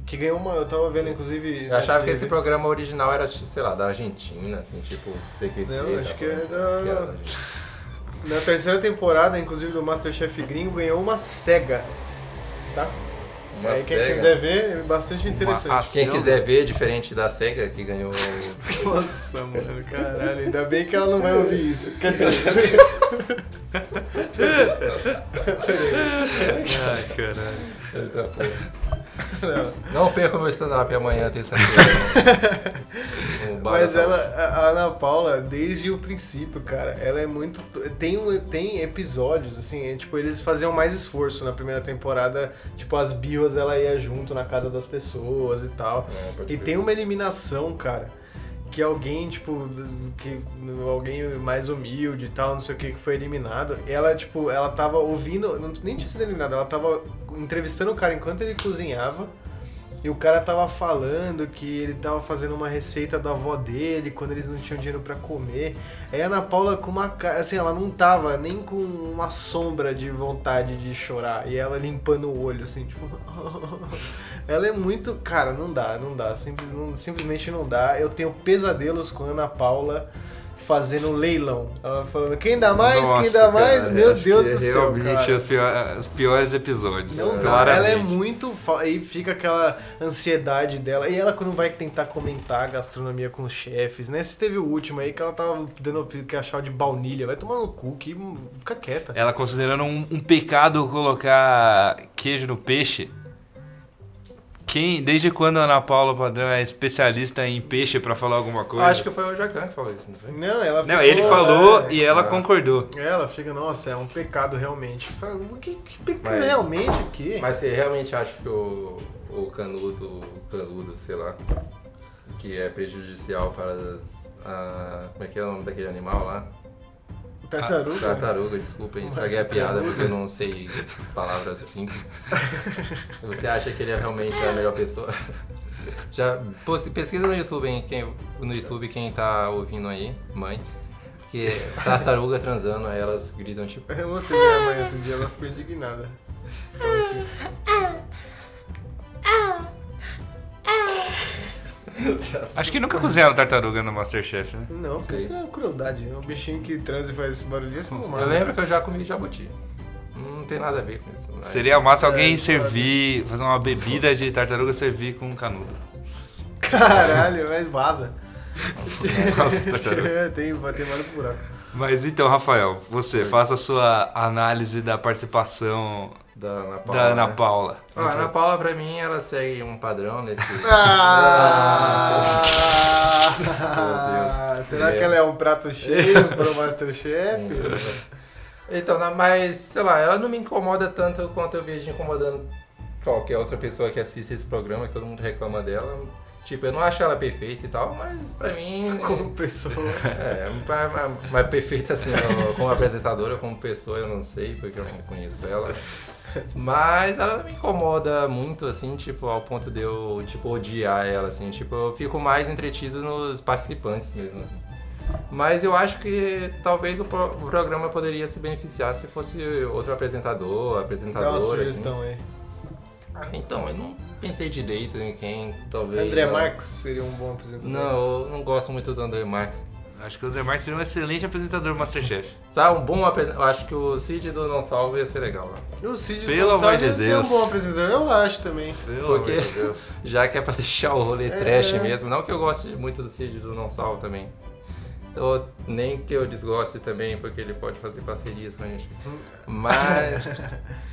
Que ganhou uma. Eu tava vendo, inclusive. Eu achava que esse programa original era, sei lá, da Argentina, assim, tipo, CQC. Não, acho tá que é da- que era da. Na terceira temporada, inclusive, do Masterchef gringo, ganhou uma SEGA. Tá? Uma Aí quem SEGA. quiser ver, é bastante interessante. Uma Quem quiser ver, diferente da SEGA, que ganhou. Nossa, mano, caralho. Ainda bem que ela não vai ouvir isso. Quer dizer. Ai, caralho. Não perca o meu stand-up amanhã, terça-feira. Mas ela, a Ana Paula, desde o princípio, cara, ela é muito. Tem, tem episódios, assim, é, tipo, eles faziam mais esforço na primeira temporada. Tipo, as bios ela ia junto na casa das pessoas e tal. É, E tem uma eliminação, cara, que alguém, tipo, que alguém mais humilde e tal, não sei o que, que foi eliminado. Ela, tipo, ela tava ouvindo, não, nem tinha sido eliminada, ela tava entrevistando o cara enquanto ele cozinhava. E o cara tava falando que ele tava fazendo uma receita da avó dele quando eles não tinham dinheiro pra comer. Aí a Ana Paula com uma cara, assim, ela não tava nem com uma sombra de vontade de chorar. E ela limpando o olho, assim, tipo. ela é muito. Cara, não dá, não dá. Simples- não- simplesmente não dá. Eu tenho pesadelos com a Ana Paula fazendo um leilão. Ela falando, quem dá mais, quem Nossa, dá mais? cara, Meu acho Deus do céu. Realmente cara. os pior- os piores episódios. Não dá, claramente. ela é muito. Aí fica aquela ansiedade dela. E ela, quando vai tentar comentar a gastronomia com os chefes, né? Se teve o último aí que ela tava dando que achar de baunilha. Vai tomar no cu, que fica quieta. Ela considerando um, um pecado colocar queijo no peixe. Quem, desde quando a Ana Paula Padrão é especialista em peixe pra falar alguma coisa? Acho que foi o Jacan que falou isso, não foi? Não, ela Não, ficou, ele falou é, e ela Ah. concordou. Ela fica, nossa, é um pecado realmente. O que, que pecado Mas- realmente o quê? Mas você realmente acha que o, o canudo, o canudo, sei lá, que é prejudicial para as. a- como é que é o nome daquele animal lá? Tartaruga? Tartaruga, desculpem, estraguei a piada porque eu não sei palavras simples. Você acha que ele é realmente a melhor pessoa? Já pesquisa no YouTube, hein, quem, no YouTube quem tá ouvindo aí, mãe, que tartaruga transando, aí elas gritam tipo. Eu mostrei minha mãe outro dia, ela ficou indignada. Falou assim, Acho que nunca cozinharam tartaruga no Masterchef, né? Não, porque isso é crueldade. É um bichinho que transa e faz esse barulhinho, você não mata. Eu lembro que eu já comi jabuti. Não tem nada a ver com isso. mas- Seria massa alguém É, servir, fazer uma bebida de tartaruga e servir com canudo. Caralho, mas vaza. Nossa, tartaruga. É, tem, tem vários buracos. Mas então, Rafael, você faça a sua análise da participação Da Ana Paula. da Ana né? Paula. Ah, a Ana Paula, pra mim, ela segue um padrão nesse. Ah, Deus. será É. que ela é um prato cheio para o Masterchef? Então, mas, sei lá, ela não me incomoda tanto quanto eu vejo incomodando qualquer outra pessoa que assiste esse programa, que todo mundo reclama dela. Tipo, eu não acho ela perfeita e tal, mas pra mim. Como pessoa. É, mas, mas- mas perfeita assim, como apresentadora, como pessoa, eu não sei, porque eu não conheço ela. Mas ela não me incomoda muito, assim, tipo, ao ponto de eu, tipo, odiar ela, assim. Tipo, eu fico mais entretido nos participantes mesmo, assim. Mas eu acho que talvez o, pro- o programa poderia se beneficiar se fosse outro apresentador, Dá uma apresentadora, assim. sugestão aí. Ah, Então, eu não pensei direito em quem, talvez... André ela- Marques seria um bom apresentador. Não, eu não gosto muito do André Marques. Acho que o André Marques seria um excelente apresentador do Masterchef. Sabe, um bom apresentador. Eu acho que o Cid do Não Salvo ia ser legal, né? O Cid Pelo Gonçalves amor de ia ser um bom apresentador, eu acho também. Pelo Porque- amor de Deus. Já que é pra deixar o rolê É. trash mesmo. Não que eu goste muito do Cid do Não Salvo também. Ou nem que eu desgoste também, porque ele pode fazer parcerias com a gente. Mas.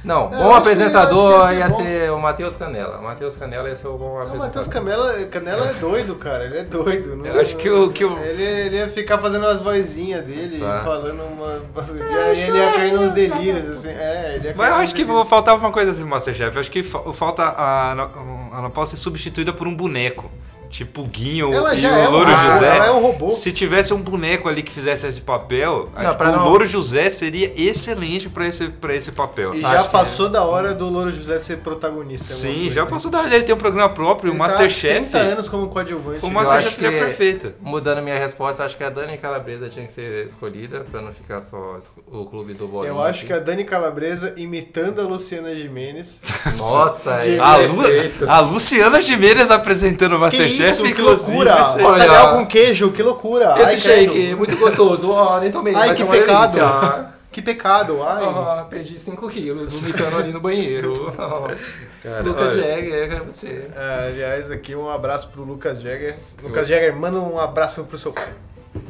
Não, É, bom apresentador que ia bom. ser o Matheus Canela. O Matheus Canela ia ser o bom O apresentador. Matheus Canela, Canela é doido, cara. Ele é doido. Não, Eu acho que o- que o- Ele, ele ia ficar fazendo as vozinhas dele, Tá. falando uma. E aí ele ia cair nos delírios, assim. É, ele ia Mas eu acho que delírios. faltava uma coisa assim Masterchef. Eu acho que fa- falta a Ana a Ana Paula ser substituída por um boneco. Tipo o Guinho Ela e o é um Louro robô, José. ela é um robô. Se tivesse um boneco ali que fizesse esse papel, acho que pra o não- Louro José seria excelente pra esse, pra esse papel. E Acho já que passou da hora do Louro José ser protagonista. Sim, já assim. passou da hora dele ter um programa próprio, o Ele tá Masterchef. 30 anos como coadjuvante. O? Masterchef seria que- perfeito. Mudando minha resposta, acho que a Dani Calabresa tinha que ser escolhida pra não ficar só o clube do Bolinha. Eu acho aqui. que a Dani Calabresa imitando a Luciana Gimenez. Nossa, De- A, ele Lu- a Luciana Gimenez apresentando o Masterchef, isso, que loucura! Olha- Bacalhau com queijo, que loucura! Esse Ai, shake, credo. muito gostoso. Ó, nem tomei. Ai, mas que é uma pecado! delícia. Que pecado, ai. Ah, perdi 5 quilos, vomitando ali no banheiro. Cara, Lucas olha, Jäger, é você. É, aliás, aqui um abraço pro Lucas Jäger. Se Lucas você- Jäger, manda um abraço pro seu pai.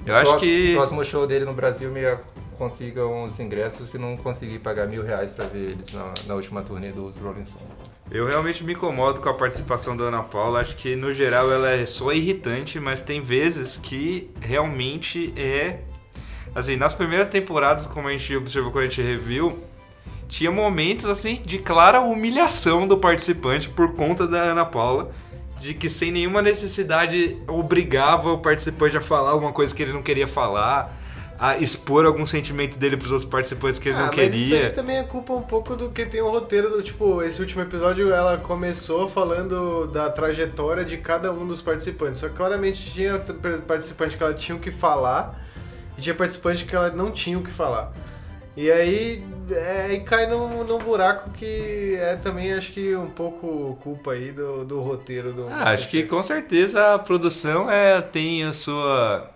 Eu acho que. próximo show dele no Brasil me consiga uns ingressos que não consegui pagar mil reais pra ver eles na, na última turnê dos Rolling Stones. Eu realmente me incomodo com a participação da Ana Paula. Acho que no geral ela é só irritante, mas tem vezes que realmente é. Assim, nas primeiras temporadas, como a gente observou quando a gente reviu, tinha momentos assim de clara humilhação do participante por conta da Ana Paula. De que sem nenhuma necessidade obrigava o participante a falar alguma coisa que ele não queria falar, a expor algum sentimento dele pros outros participantes que ele Ah, não mas queria. isso aí também é culpa um pouco do que tem o roteiro do tipo, esse último episódio ela começou falando da trajetória de cada um dos participantes. Só que claramente tinha participante que ela tinha o que falar e tinha participante que ela não tinha o que falar. E aí, é, aí cai num, num buraco que é também acho que um pouco culpa aí do, do roteiro do. Ah, acho que com certeza a produção é, tem a sua.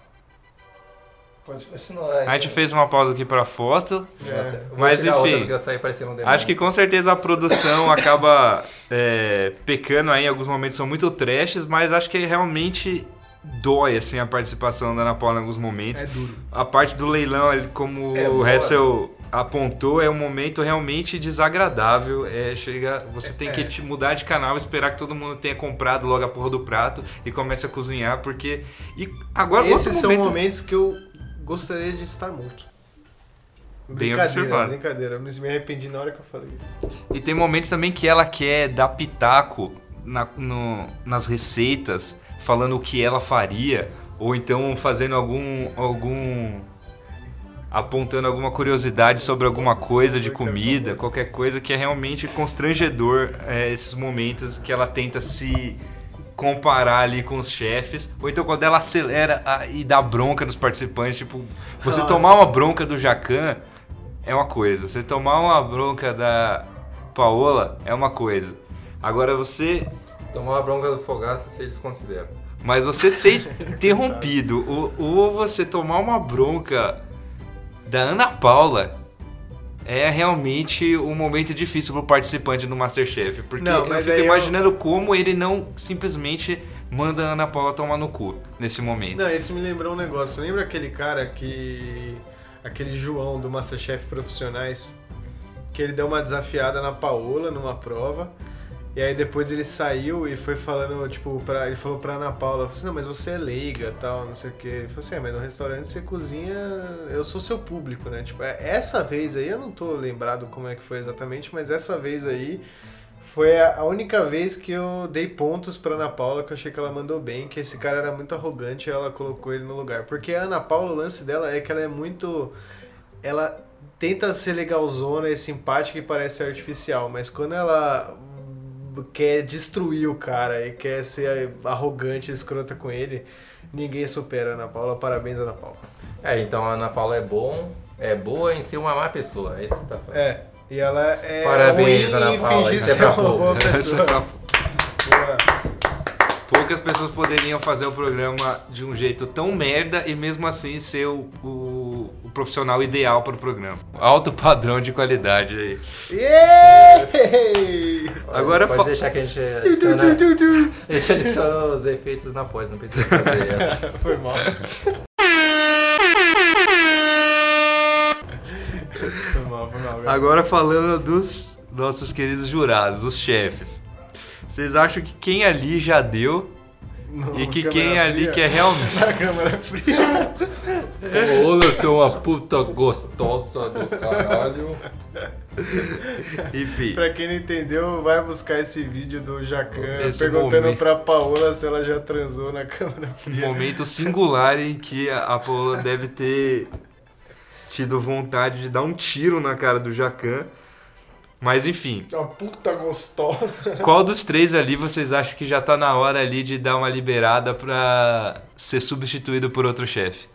Pode continuar. A gente fez uma pausa aqui pra foto. É. Mas, enfim, Porque eu saí parecendo um demônio. Acho que com certeza a produção acaba é, pecando aí, em alguns momentos são muito trashes, mas acho que realmente dói assim a participação da Ana Paula em alguns momentos. É duro. A parte do leilão, ele- como É o. Hessel apontou, é um momento realmente desagradável. É, chega, você tem que te mudar de canal, esperar que todo mundo tenha comprado logo a porra do prato e comece a cozinhar, porque e agora Esses são momento, momentos que eu gostaria de estar morto. Bem Brincadeira, observado. brincadeira. Eu me me arrependi na hora que eu falei isso. E tem momentos também que ela quer dar pitaco na- no- nas receitas, falando o que ela faria, ou então fazendo algum. algum. apontando alguma curiosidade sobre alguma coisa de comida, qualquer coisa que é realmente constrangedor é, esses momentos que ela tenta se comparar ali com os chefes, ou então quando ela acelera a- e dá bronca nos participantes, tipo, você Nossa. tomar uma bronca do Jacan é uma coisa, você tomar uma bronca da Paola é uma coisa. Agora você Tomar a bronca do Fogaça, se eles consideram. Mas você ser interrompido ou, ou você tomar uma bronca da Ana Paula é realmente um momento difícil pro participante do Masterchef. Porque Não, eu fico aí eu- imaginando como ele não simplesmente manda a Ana Paula tomar no cu nesse momento. Não, isso me lembrou um negócio. Lembra aquele cara que. aquele João do Masterchef Profissionais? Que ele deu uma desafiada na Paola numa prova. E aí depois ele saiu e foi falando, tipo, pra, ele falou pra Ana Paula, falou assim, não, mas você é leiga tal, não sei o que. Ele falou assim, é, mas no restaurante você cozinha, eu sou seu público, né? Tipo, é- essa vez aí, eu não tô lembrado como é que foi exatamente, mas essa vez aí foi a única vez que eu dei pontos pra Ana Paula, que eu achei que ela mandou bem, que esse cara era muito arrogante e ela colocou ele no lugar. Porque a Ana Paula, o lance dela é que ela é muito. Ela tenta ser legalzona e simpática e parece artificial, mas quando ela quer destruir o cara e quer ser arrogante e escrota com ele, ninguém supera a Ana Paula. Parabéns, Ana Paula. É, então a Ana Paula é bom, é boa em ser uma má pessoa. É isso que tá falando. É. E ela é Parabéns, ruim Ana Paula, fingir isso é pra uma pouco. é. Poucas pessoas poderiam fazer o programa de um jeito tão merda e mesmo assim ser o- o profissional ideal para o programa. Alto padrão de qualidade aí. Yay! Agora Pode deixar que a gente adiciona, a gente adiciona os efeitos na pós, não precisa fazer essa. Foi mal. Foi mal, foi mal. Agora falando dos nossos queridos jurados, os chefes. Vocês acham que quem ali já deu E que quem ali fria. que é realmente. Na câmera fria. Ô, você é uma puta gostosa do caralho. Enfim. Pra quem não entendeu, vai buscar esse vídeo do Jacan Esse perguntando momento. pra Paola se ela já transou na câmera fria. momento singular em que a Paola deve ter tido vontade de dar um tiro na cara do Jacan. Mas enfim, Uma puta gostosa. qual dos três ali vocês acham que já tá na hora ali de dar uma liberada pra ser substituído por outro chefe?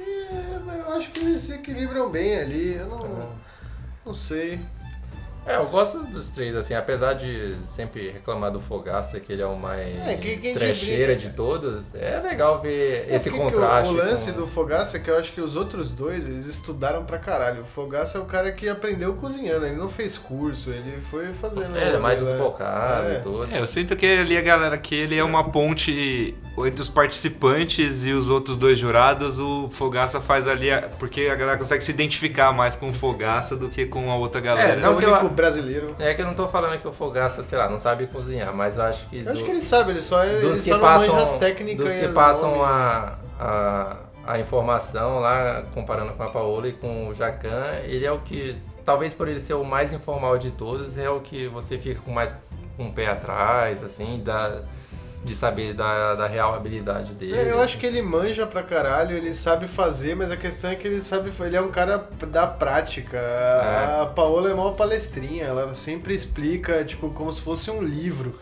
É, eu acho que eles se equilibram bem ali. Eu não. Não sei. É, eu gosto dos três, assim, apesar de sempre reclamar do Fogaça, que ele é o mais É, que- que trecheira de todos, é legal ver É esse contraste. O, o lance com- do Fogaça é que eu acho que os outros dois, eles estudaram pra caralho. O Fogaça é o cara que aprendeu cozinhando, ele não fez curso, ele foi fazendo. É, ele é mais né? desbocado É. e tudo. É, eu sinto que ali a galera que ele é uma ponte entre os participantes e os outros dois jurados. O Fogaça faz ali, a- porque a galera consegue se identificar mais com o Fogaça do que com a outra galera. É, não o que único eu- brasileiro. É que eu não tô falando que o Fogaça, sei lá, não sabe cozinhar, mas eu acho que. Eu acho do- que ele sabe, ele só, é, ele dos só que passam, as técnicas dos que as passam a, a, a informação lá, comparando com a Paola e com o Jacan, ele é o que, talvez por ele ser o mais informal de todos, é o que você fica com mais o pé atrás, assim, da, de saber da, da real habilidade dele. É, eu acho que ele manja pra caralho, ele sabe fazer, mas a questão é que ele sabe, ele é um cara da prática. A, a Paola é uma palestrinha, ela sempre explica, tipo, como se fosse um livro.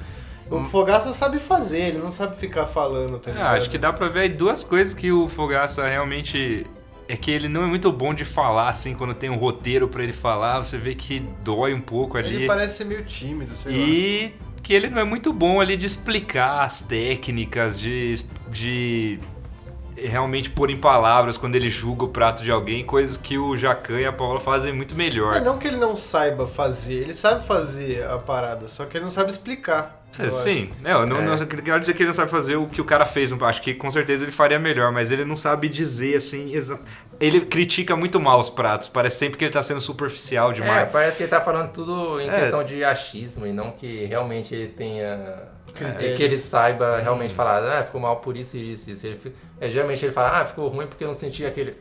O Fogaça sabe fazer, ele não sabe ficar falando, tá É, ligado? acho que dá pra ver aí duas coisas que o Fogaça realmente. É que ele não é muito bom de falar, assim, quando tem um roteiro pra ele falar, você vê que dói um pouco ali. Ele parece ser meio tímido, sei lá. E que ele não é muito bom ali de explicar as técnicas, de, de realmente pôr em palavras quando ele julga o prato de alguém, coisas que o Jacan e a Paula fazem muito melhor. É, não que ele não saiba fazer, ele sabe fazer a parada, só que ele não sabe explicar. É, sim, não, não, É. não quero dizer que ele não sabe fazer o que o cara fez, acho que com certeza ele faria melhor, mas ele não sabe dizer assim, exa- ele critica muito mal os pratos, parece sempre que ele tá sendo superficial É, demais. parece que ele tá falando tudo em É. questão de achismo e não que realmente ele tenha. Critérios. E que ele saiba realmente falar, ah, ficou mal por isso e isso, isso. Ele, é, geralmente ele fala, ah, ficou ruim porque eu não senti aquele.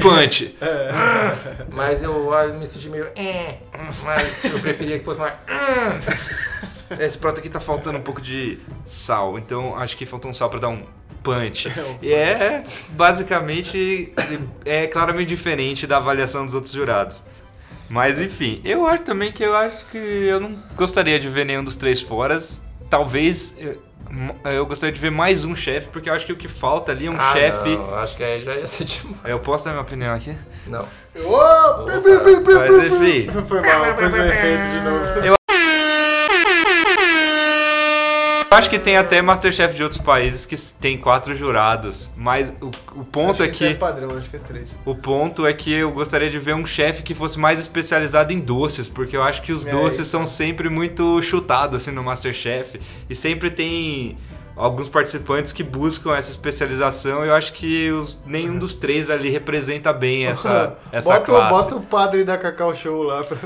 Punch! Mas eu, ah, me senti meio. "É", Mas eu preferia que fosse mais. Esse prato aqui tá faltando um pouco de sal, então acho que faltou um sal pra dar um punch. um E é basicamente é claramente diferente da avaliação dos outros jurados. Mas enfim, eu acho também que eu acho que eu não gostaria de ver nenhum dos três foras. Talvez eh, m- eu gostaria de ver mais um chefe, porque eu acho que o que falta ali é um Ah, chefe. Acho que aí já ia ser demais. Eu posso dar minha opinião aqui? Não. Pi, Opa. Mas enfim. Foi mal, pôs o efeito de novo. Eu- Eu acho que tem até Masterchef de outros países que tem quatro jurados, mas o, o ponto acho é que. isso é que padrão, acho que é três. o ponto é que eu gostaria de ver um chefe que fosse mais especializado em doces, porque eu acho que os É, doces isso. são sempre muito chutados assim no Masterchef e sempre tem alguns participantes que buscam essa especialização e eu acho que os, nenhum dos três ali representa bem essa, essa bota, o- classe. bota o padre da Cacau Show lá. Pra...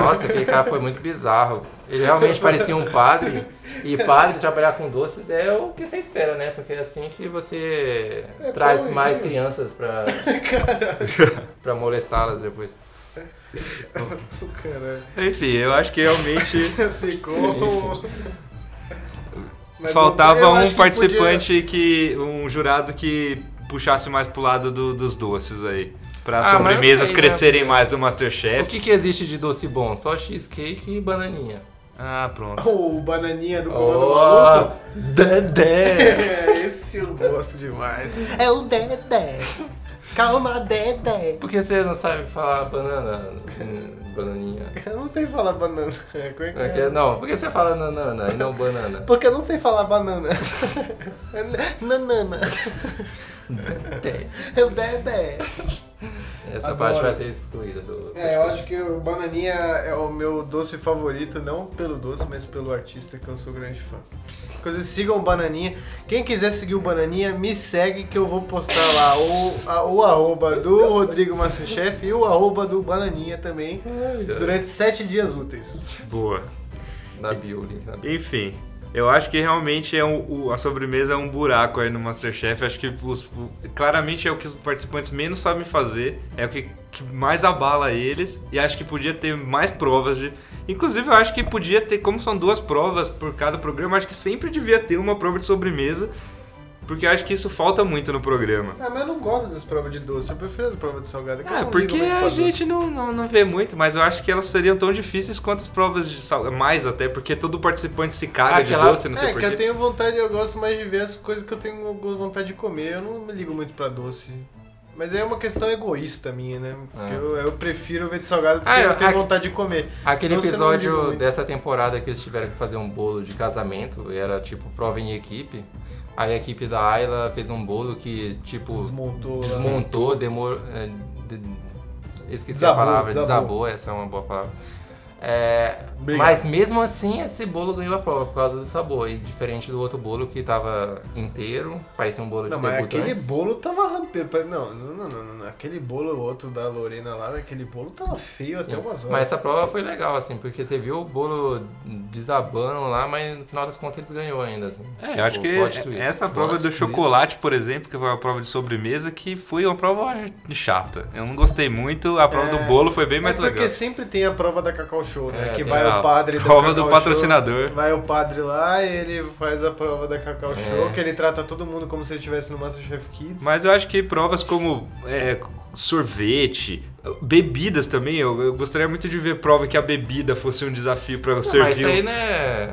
Nossa, aquele cara foi muito bizarro. Ele realmente parecia um padre. E padre trabalhar com doces é o que você espera, né? Porque é assim que você É traz pão, mais crianças pra, pra molestá-las depois. Enfim, eu acho que realmente Ficou. Mas faltava eu um que participante que um jurado que puxasse mais pro lado do- dos doces aí. Pra Ah, sobremesas sei, né? crescerem mais no O Masterchef. que, que existe de doce bom? Só cheesecake e bananinha. Ah, pronto. podia- O bananinha do comando Oh, maluco. Dedé! É, esse eu gosto demais. É o Dedé. Calma, Dedé. Por que você não sabe falar banana? Hum, Bananinha. Eu não sei falar banana. É, como é que é? que- Não, por que você fala nanana e não banana? Porque eu não sei falar banana. Nanana. É o Dedé. Essa Adoro. parte vai ser excluída do. É, eu acho que o bananinha é o meu doce favorito, não pelo doce, mas pelo artista que eu sou grande fã. Inclusive, sigam o Bananinha. Quem quiser seguir o Bananinha, me segue que eu vou postar lá o, a- o arroba do Rodrigo Masterchef e o arroba do Bananinha também durante sete dias úteis. Boa. Na bio, link na bio. Enfim, eu acho que realmente é um, o- a sobremesa é um buraco aí no Masterchef. Acho que os- o- claramente é o que os participantes menos sabem fazer, é o que, que mais abala eles. E acho que podia ter mais provas de. Inclusive, eu acho que podia ter, como são duas provas por cada programa, acho que sempre devia ter uma prova de sobremesa. Porque eu acho que isso falta muito no programa. Ah, mas eu não gosto das provas de doce, eu prefiro as provas de salgado. que eu Ah, não porque a gente não, não, não vê muito, mas eu acho que elas seriam tão difíceis quanto as provas de sal... Mais até, porque todo participante se caga de Aquela- doce, não sei É, que porquê. eu tenho vontade, eu gosto mais de ver as coisas que eu tenho vontade de comer. Eu não me ligo muito pra doce. Mas é uma questão egoísta minha, né? Porque É. eu, eu prefiro ver de salgado porque Ah, eu eu- tenho aqui- vontade de comer. Aquele Você episódio dessa temporada que eles tiveram que fazer um bolo de casamento, era tipo prova em equipe. Aí a equipe da Ayla fez um bolo que, tipo, Desmontou. lá. desmontou, demorou. esqueci Desabou, a palavra, desabou. desabou. essa é uma boa palavra. É, Obrigado. mas mesmo assim, esse bolo ganhou a prova por causa do sabor. E diferente do outro bolo que tava inteiro, parecia um bolo Não, de mas aquele bolo tava rampeiro. Não, não, não, não, não. Aquele bolo outro da Lorena lá, aquele bolo tava feio até Sim. umas horas. Mas essa prova foi legal, assim, porque você viu o bolo desabando lá, mas no final das contas eles ganhou ainda, assim. É, Tipo, eu acho que twist. essa prova do chocolate, por exemplo, que foi uma prova de sobremesa, que foi uma prova chata. Eu não gostei muito, a prova É, do bolo foi bem mais Mas porque legal. sempre tem a prova da Cacau Show, né? É, que vai o padre prova Cacau do Show, patrocinador. Vai o padre lá e ele faz a prova da Cacau É. Show, que ele trata todo mundo como se ele estivesse no Masterchef Kids. Mas eu acho que provas como é, sorvete, bebidas também, eu, eu gostaria muito de ver prova que a bebida fosse um desafio pra Não, mas servir. isso aí, né...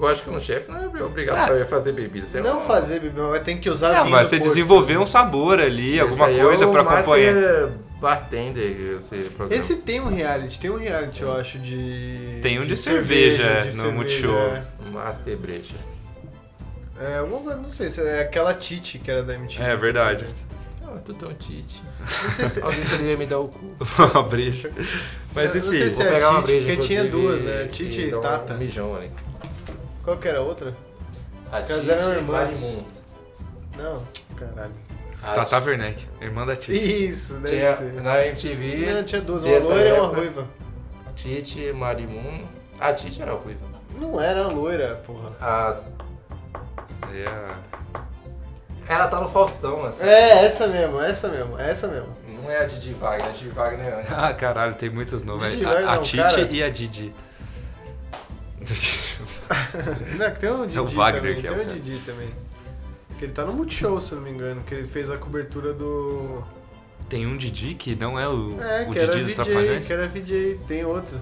Eu acho que um chefe não é obrigado Ah. a saber fazer bebida. Isso é não um- fazer bebê, mas tem que usar Não, vinho mas você desenvolver um sabor ali, Esse alguma aí coisa é o pra acompanhar. Bartender, esse programa. Esse tem um reality, tem um reality, eu acho, de. Tem um de cerveja de no cerveja, Multishow. é. Master Brecha. É, alguma- não sei se é aquela Titi que era da MTV. É verdade. Ah, tu tão tite. Não sei se. Alguém poderia me dar o cu. uma brecha. Mas Eu não enfim. sei se Vou é pegar uma Tite, breja, porque tinha duas, né? Tite e um Tata. mijão ali. Qual que era a outra? A Elas eram irmãs. Não, caralho. A Tata Werneck, irmã da Titi. Isso, deve Tinha, ser. na MTV, Não, tinha duas, uma loira e uma ruiva. Tite, Marimun. A Tite era ruiva. Não era a loira, porra. As... Isso aí é- Ela tá no Faustão, assim. É, essa mesmo, essa mesmo, essa mesmo. Não é a Didi Wagner, a Didi Wagner é... Ah, caralho, tem muitos nomes. Didi A, a não, Titi cara. e a Didi. Não, que tem o Didi É o Wagner também, que é tem o. Didi também. Que ele tá no Multishow, se eu não me engano, que ele fez a cobertura do... Tem um Didi que não é o, É, o que Didi dos Trapalhões? que era VJ, tem outro.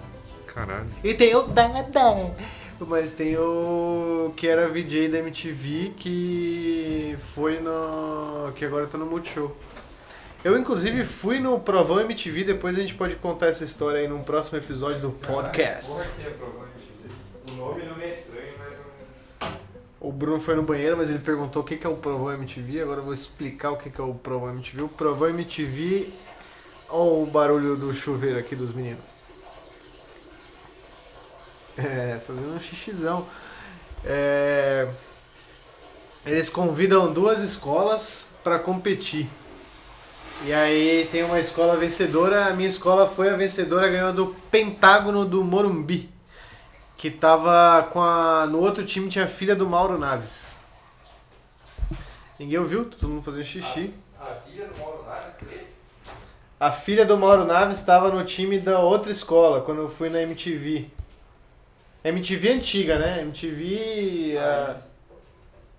Caralho. E tem o Dedé. Mas tem o que era VJ da MTV que foi no. que agora tá no Multishow. Eu inclusive fui no Provão MTV, depois a gente pode contar essa história aí num próximo episódio do podcast. O nome não é estranho, mas. O Bruno foi no banheiro, mas ele perguntou o que é o Provão MTV. Agora eu vou explicar o que que é o Provão MTV. O Provão MTV. Olha o barulho do chuveiro aqui dos meninos. É, fazendo um xixizão. É, eles convidam duas escolas para competir. E aí tem uma escola vencedora. A minha escola foi a vencedora, ganhou do Pentágono do Morumbi. Que tava com a. No outro time tinha a filha do Mauro Naves. Ninguém ouviu? Todo mundo fazendo xixi. A filha do Mauro Naves, que A filha do Mauro Naves estava no time da outra escola, quando eu fui na MTV. MTV antiga, né? MTV. a-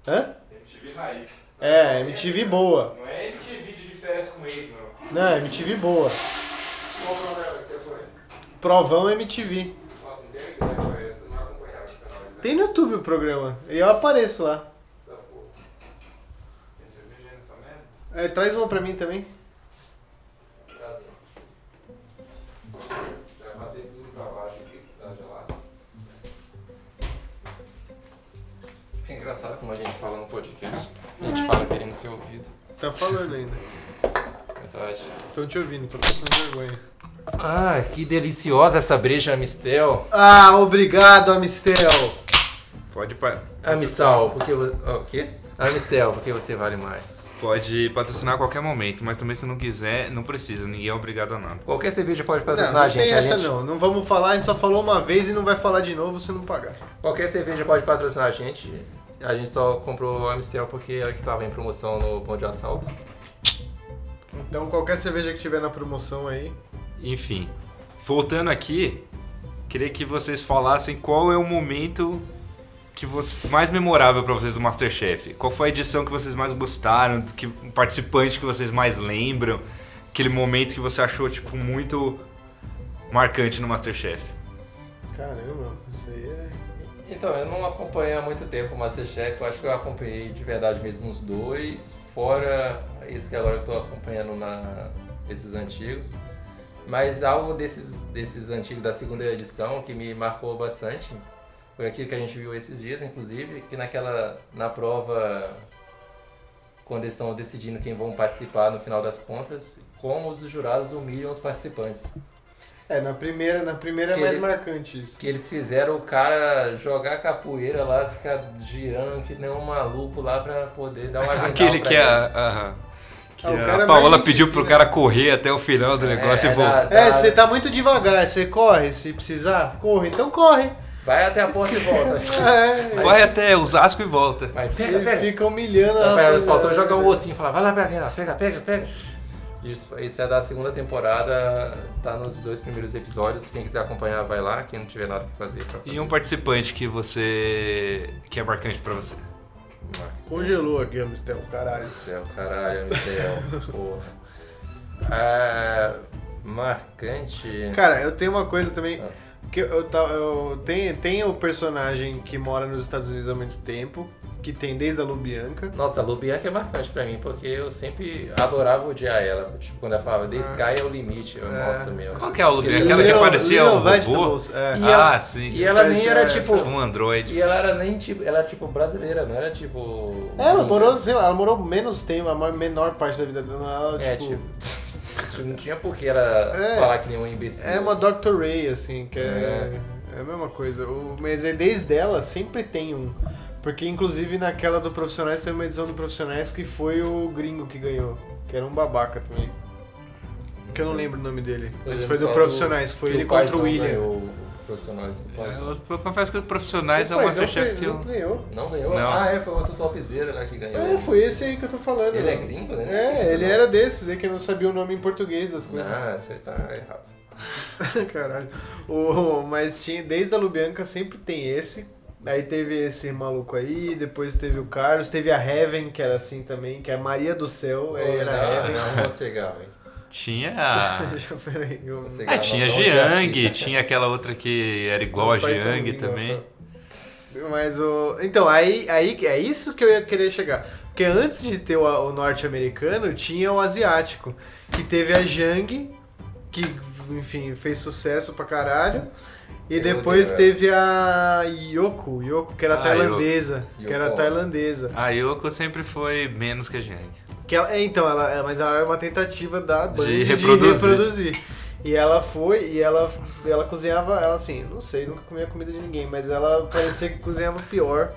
Hã? MTV raiz. É, MTV boa. Não é MTV de férias com ex, não. Não, MTV boa. Qual programa que você foi? Provão MTV. Nossa, não tenho ideia Tem no YouTube o programa. E eu apareço lá. merda? É, traz uma pra mim também. Brasil. Já passei tudo pra baixo aqui, que tá gelado. É engraçado como a gente fala no podcast. A gente fala querendo ser ouvido. Tá falando ainda. Verdade. Tô te ouvindo, tô passando vergonha. Ah, que deliciosa essa breja Amistel. Ah, obrigado, Amistel. Pode, pa- Amistal, porque o quê? Amistel, porque você vale mais. pode patrocinar a qualquer momento, mas também se não quiser, não precisa. Ninguém é obrigado a nada. Qualquer cerveja pode Não, patrocinar não a gente. tem a essa gente- não. Não vamos falar, a gente só falou uma vez e não vai falar de novo se não pagar. Qualquer cerveja pode patrocinar a gente. A gente só comprou a Amistel porque ela que tava em promoção no Pão de Assalto. Então qualquer cerveja que tiver na promoção aí. Enfim, voltando aqui, queria que vocês falassem qual é o momento que você, mais memorável pra vocês do Masterchef. Qual foi a edição que vocês mais gostaram, que o participante que vocês mais lembram, aquele momento que você achou tipo muito marcante no Masterchef. Caramba, isso aí é. Então, eu não acompanho há muito tempo o Masterchef. Eu acho que eu acompanhei de verdade mesmo uns dois. Fora esse que agora eu tô acompanhando na esses antigos. Mas algo desses, desses antigos da segunda edição que me marcou bastante foi aquilo que a gente viu esses dias, inclusive, que naquela na prova quando eles estão decidindo quem vão participar no final das contas, como os jurados humilham os participantes. É, na primeira, na primeira é mais ele- marcante isso. Que eles fizeram o cara jogar capoeira lá, ficar girando que nem um maluco lá pra poder dar uma Aquele que ele. a, a- que Ah, a é Paola pediu pro fina. cara correr até o final do negócio É, e voltar. É, você tá muito devagar, você corre, se precisar, corre, então corre. Vai até a porta e volta. É, Vai até Osasco e volta. Vai, pega, ele pega. fica humilhando a Rapaz, faltou jogar o ossinho, falar, vai lá, pega, pega, pega, pega. Isso, isso é da segunda temporada, tá nos dois primeiros episódios. Quem quiser acompanhar, vai lá. Quem não tiver nada pra fazer, pra E um participante que você. que é marcante pra você. Congelou aqui, Amistel, caralho. Mistel, caralho, Mistel, porra. É, marcante. Cara, eu tenho uma coisa também. Ah. Que eu, ta- eu tem, tem o personagem que mora nos Estados Unidos há muito tempo, que tem desde a Lubianca. Nossa, a Lubianca é marcante pra mim, porque eu sempre adorava odiar ela. Tipo, quando ela falava, The Sky é o limite. Eu, É. Nossa, meu. Qual que é o Lubianca? Aquela que parecia um robô? É. E ah, ela- sim. E ela nem era tipo. Um android. E ela era nem tipo. Ela era tipo brasileira, não era tipo. Ela morou, sei lá, ela morou menos tempo, a menor parte da vida dela. Ela, É, tipo, tipo. tipo, não tinha por que ela É. falar que nem um imbecil. É uma Dr. Ray, assim, que é, É. é a mesma coisa. O, mas é desde ela sempre tem um. Porque inclusive naquela do Profissionais tem uma edição do Profissionais que foi o gringo que ganhou. Que era um babaca também. Que eu não lembro o nome dele. Mas foi do Profissionais, foi que ele contra o William. ganhou Profissionais do É. Eu, eu confesso que os profissionais é o Masterchef não que eu. não ganhou. Não ganhou? Não. Ah, é, foi outro topzera lá que ganhou. É, foi esse aí que eu tô falando. Ele é gringo, né? É, ele era desses, é que eu não sabia o nome em português das coisas. Ah, você está errado. Caralho. O, mas tinha, desde a Lubianca sempre tem esse. Aí teve esse maluco aí, depois teve o Carlos, teve a Heaven, que era assim também, que é a Maria do Céu, Pô, era a não, Heaven. não, vou cegar, velho. Tinha. Ah, tinha Jiang, artista. tinha aquela outra que era igual a Os Jiang também. Mas o. Então, aí, aí é isso que eu ia querer chegar. Porque antes de ter o, o norte-americano, tinha o asiático. Que teve a Jang, que enfim, fez sucesso pra caralho. E depois teve a Yoko, Yoko, que era Ah, tailandesa. Yoko. Que era tailandesa. A Yoko sempre foi menos que a Jiang. Que ela, é, então, ela, é, mas ela era uma tentativa da Band De reproduzir. reproduzir. E ela foi, e ela, ela cozinhava, ela assim, não sei, nunca comia comida de ninguém, mas ela parecia que cozinhava pior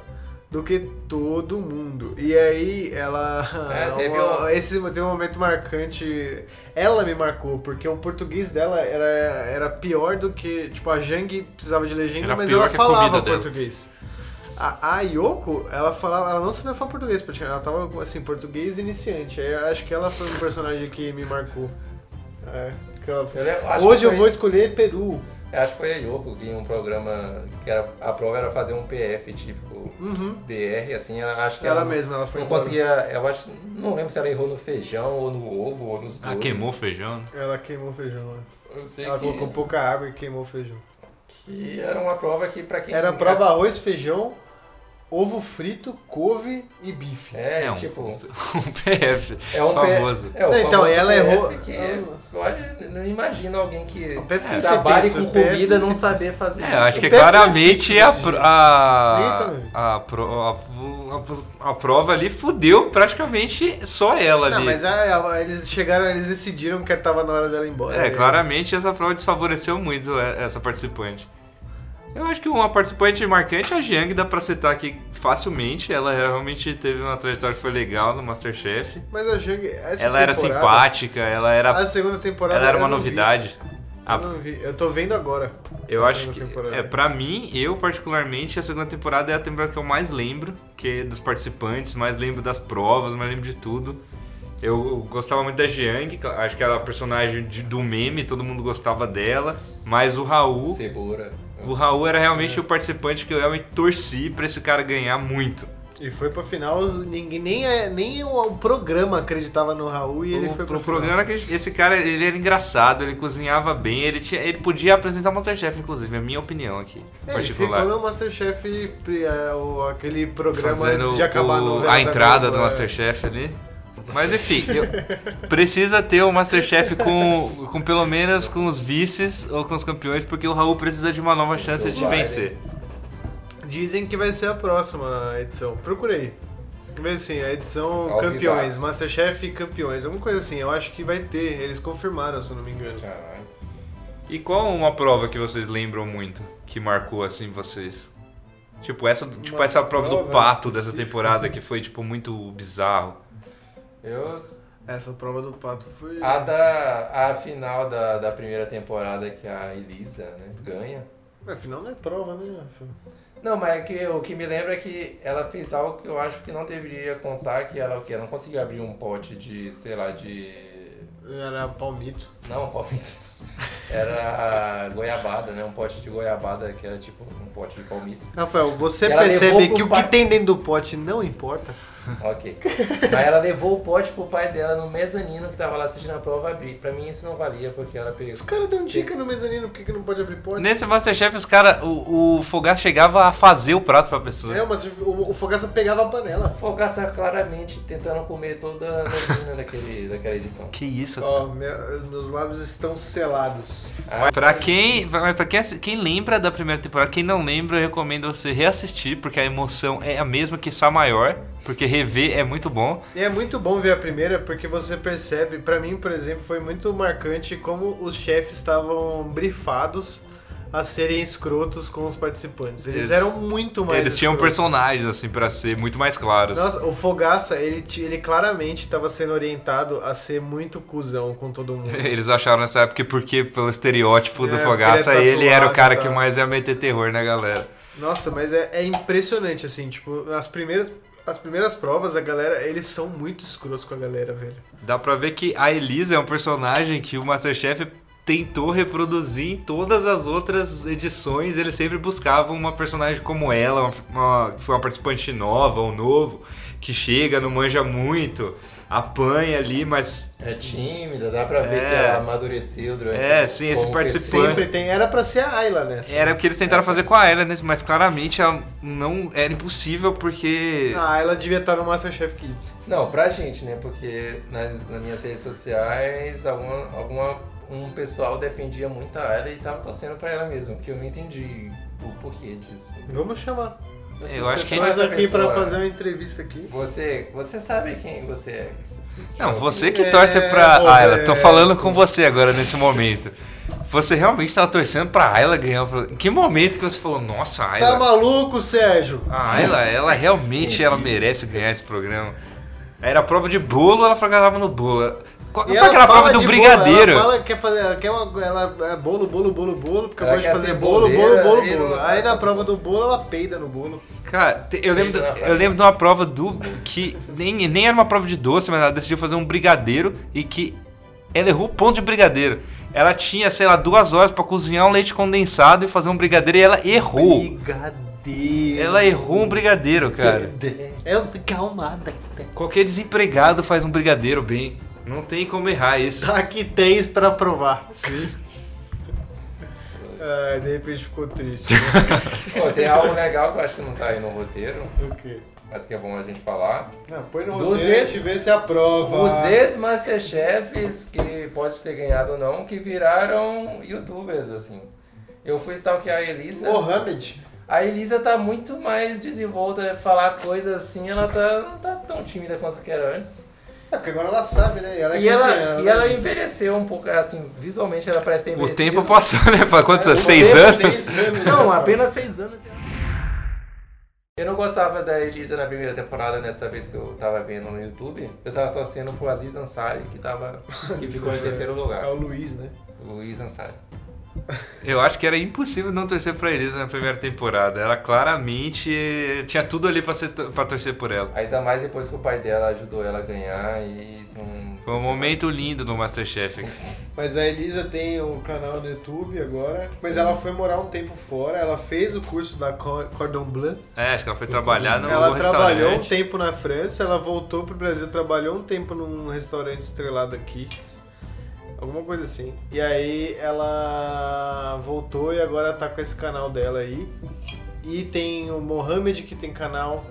do que todo mundo. E aí ela. É, teve uma- um- esse teve um momento marcante. Ela me marcou, porque o português dela era, era pior do que. Tipo, a Jang precisava de legenda, Era mas ela falava dela. português. A, a Yoko, ela falava, ela não sabia falar português, porque ela tava assim, português iniciante. Aí eu acho que ela foi um personagem que me marcou. É, que ela- Eu Hoje que eu foi- vou escolher Peru. Acho que foi a Yoko que em um programa que era a prova era fazer um PF tipo Uhum. BR assim, ela, acho que Ela ela, mesma, ela foi não conseguia, eu acho, não lembro se ela errou no feijão ou no ovo ou nos dois. Ah, queimou o feijão. né? Ela queimou o feijão, né? Eu sei Ela que, colocou pouca água e queimou o feijão. que era uma prova que pra quem Era prova arroz, feijão, ovo frito, couve e bife. É, É um- tipo, Um PF. é um famoso. É, o Não, então, famoso ela PF errou- que ela- olha, não imagina alguém que O PF É, trabalhe com o comida PF não saber fazer É, isso. acho que O PF não é claramente fixo a, a, a, pro- a, a, a prova ali fudeu praticamente só ela Não, ali. mas a- a- eles chegaram, eles decidiram que tava na hora dela ir embora. É, Aí- claramente essa prova desfavoreceu muito é, essa participante. Eu acho que uma participante marcante, a Jiang, dá pra citar aqui facilmente. Ela realmente teve uma trajetória que foi legal no Masterchef. Mas a Jang, essa ela era simpática, ela era, A segunda temporada ela era eu uma vi. novidade. A- Eu não vi. Eu tô vendo agora. Eu a acho segunda que, temporada. é, pra mim, eu particularmente, a segunda temporada é a temporada que eu mais lembro, que é dos participantes, mais lembro das provas, mais lembro de tudo. Eu, gostava muito da Jiang, acho que era a personagem de- do meme, todo mundo gostava dela, mas o Raul, Cebola. O Raul era realmente É. o participante que eu realmente torci pra esse cara ganhar muito. E foi pra final, ninguém, nem, é- nem o, programa acreditava no Raul e ele o, foi pra o programa que esse cara, ele era engraçado, ele cozinhava bem, ele tinha, ele podia apresentar Masterchef inclusive, é a minha opinião aqui, É, ele particular. ficou no Masterchef, é, aquele programa fazendo antes de acabar o- novela. a da entrada do é. Masterchef ali. Mas enfim, eu- precisa ter o Masterchef com, com pelo menos com os vices ou com os campeões, porque o Raul precisa de uma nova chance de Vai, vencer. Dizem que vai ser a próxima edição. Procurei. Vê assim, a edição Ao campeões, vivaço. Masterchef campeões, alguma coisa assim. Eu acho que vai ter, eles confirmaram, se eu não me engano. Caralho. E qual uma prova que vocês lembram muito, que marcou assim vocês? Tipo, essa, tipo Uma essa prova do prova pato dessa temporada que foi tipo muito bizarro. Eu Essa prova do pato foi. A da a final da, da primeira temporada que a Elisa né, ganha. Afinal não é prova, né? Não, mas é que, o que me lembra é que ela fez algo que eu acho que não deveria contar, que ela o que? Ela não conseguiu abrir um pote de, sei lá, de. Era palmito. Não, palmito. Era goiabada, né? Um pote de goiabada que era tipo um pote de palmito. Rafael, você Ela percebe que o pa- que tem dentro do pote não importa? Ok. Mas ela levou o pote pro pai dela no mezanino que tava lá assistindo a prova abrir. Pra mim isso não valia, porque ela pegou. Os caras dão dica no mezanino, por que, que não pode abrir pote? Nesse Masterchef, os cara, o, o Fogaça chegava a fazer o prato pra pessoa. É, mas o, o Fogaça pegava a panela. Fogaça claramente tentando comer toda a menina daquele, daquela edição. Que isso, Ó, minha- meus lábios estão selados. Ah, Pra quem, pra pra quem, quem lembra da primeira temporada, quem não lembra, eu recomendo você reassistir, porque a emoção é a mesma que Sá maior, porque rever é muito bom. E é muito bom ver a primeira porque você percebe, pra mim, por exemplo, foi muito marcante como os chefes estavam brifados a serem escrotos com os participantes. Eles Eles- eram muito mais Eles tinham escrotos. personagens, assim, pra ser muito mais claros. Nossa, o Fogaça, ele, ele claramente estava sendo orientado a ser muito cuzão com todo mundo. Eles acharam nessa época que porque pelo estereótipo do É, Fogaça, ele é ele era o cara que mais ia meter terror na galera. Nossa, mas é, é impressionante, assim, tipo, as primeiras, as primeiras provas, a galera, eles são muito escrotos com a galera, velho. Dá pra ver que a Elisa é um personagem que o Masterchef tentou reproduzir em todas as outras edições. Eles sempre buscavam uma personagem como ela, uma, uma- uma participante nova ou novo, que chega, não manja muito, apanha ali, mas É tímida, dá pra ver É. que ela amadureceu durante É, sim, esse participante. Sempre tem. Era pra ser a Ayla nessa. era o que eles tentaram fazer com a Ella, né? mas claramente ela não era impossível porque A Ayla devia estar no Masterchef Kids. Não, pra gente, né? Porque nas, nas minhas redes sociais, alguma, alguma, um pessoal defendia muito a Ayla e tava torcendo pra ela mesmo, porque eu não entendi o porquê disso. Vamos chamar. Essas Eu acho que pessoas essa aqui pra pessoa- fazer uma entrevista aqui. Você, você sabe quem você é? Não, você que É, torce pra Ayla. Tô falando com você agora nesse momento. Você realmente tava torcendo pra Ayla ganhar o programa. Em que momento que você falou, nossa, a Tá Ayla. maluco, Sérgio? A Ayla, ela realmente ela merece ganhar esse programa. Era prova de bolo, ela tava no bolo. Qual E foi ela aquela prova do de brigadeiro? Bolo, ela fala que quer fazer, ela quer uma, ela é bolo, bolo, bolo, bolo, porque eu Ela gosto de quer fazer bolo, bolo, boleira bolo, bolo. Aí na prova bolo. do bolo ela peida no bolo. Cara, eu lembro, eu lembro de uma prova do. que nem, nem era uma prova de doce, mas ela decidiu fazer um brigadeiro e que ela errou o ponto de brigadeiro. Ela tinha, sei lá, duas horas pra cozinhar um leite condensado e fazer um brigadeiro e ela errou. Brigadeiro. Ela errou um brigadeiro, cara. É calmada. Qualquer desempregado faz um brigadeiro bem. Não tem como errar isso. Tá que tens pra provar. Sim. Ai, de repente ficou triste. né? Pô, tem algo legal que eu acho que não tá aí no roteiro, o quê? mas que é bom a gente falar. Ah, põe no Dos roteiro e a ex- gente vê se aprova. Os ex-masterchefs, que pode ter ganhado ou não, que viraram youtubers, assim. Eu fui stalkear a Elisa. Mohamed. A Elisa tá muito mais desenvolta, falar coisas assim, ela tá, não tá tão tímida quanto que era antes. É, porque agora ela sabe, né? E ela, é E ela, e né? ela envelheceu um pouco, assim, visualmente ela parece ter O envelhecido. tempo passou, né? Faz quantos É, anos? o Seis anos? seis anos, Não, né, apenas seis anos. Eu não gostava da Elisa na primeira temporada, nessa vez que eu tava vendo no YouTube. Eu tava torcendo pro Aziz Ansari, que, tava, que ficou em terceiro É lugar. o Luiz, né? Luiz Ansari. Eu acho que era impossível não torcer pra Elisa na primeira temporada. Ela claramente tinha tudo ali pra, ser, pra torcer por ela. Ainda mais depois que o pai dela ajudou ela a ganhar e isso não... Foi um momento lindo no Masterchef. Mas a Elisa tem o canal no YouTube agora. Mas ela foi morar um tempo fora. Ela fez o curso da Cor- Cordon Bleu. É, acho que ela foi trabalhar no ela trabalhou um tempo na França. Ela voltou pro Brasil, trabalhou um tempo num restaurante estrelado aqui. Alguma coisa assim. E aí ela voltou e agora tá com esse canal dela aí. E tem o Mohamed que tem canal.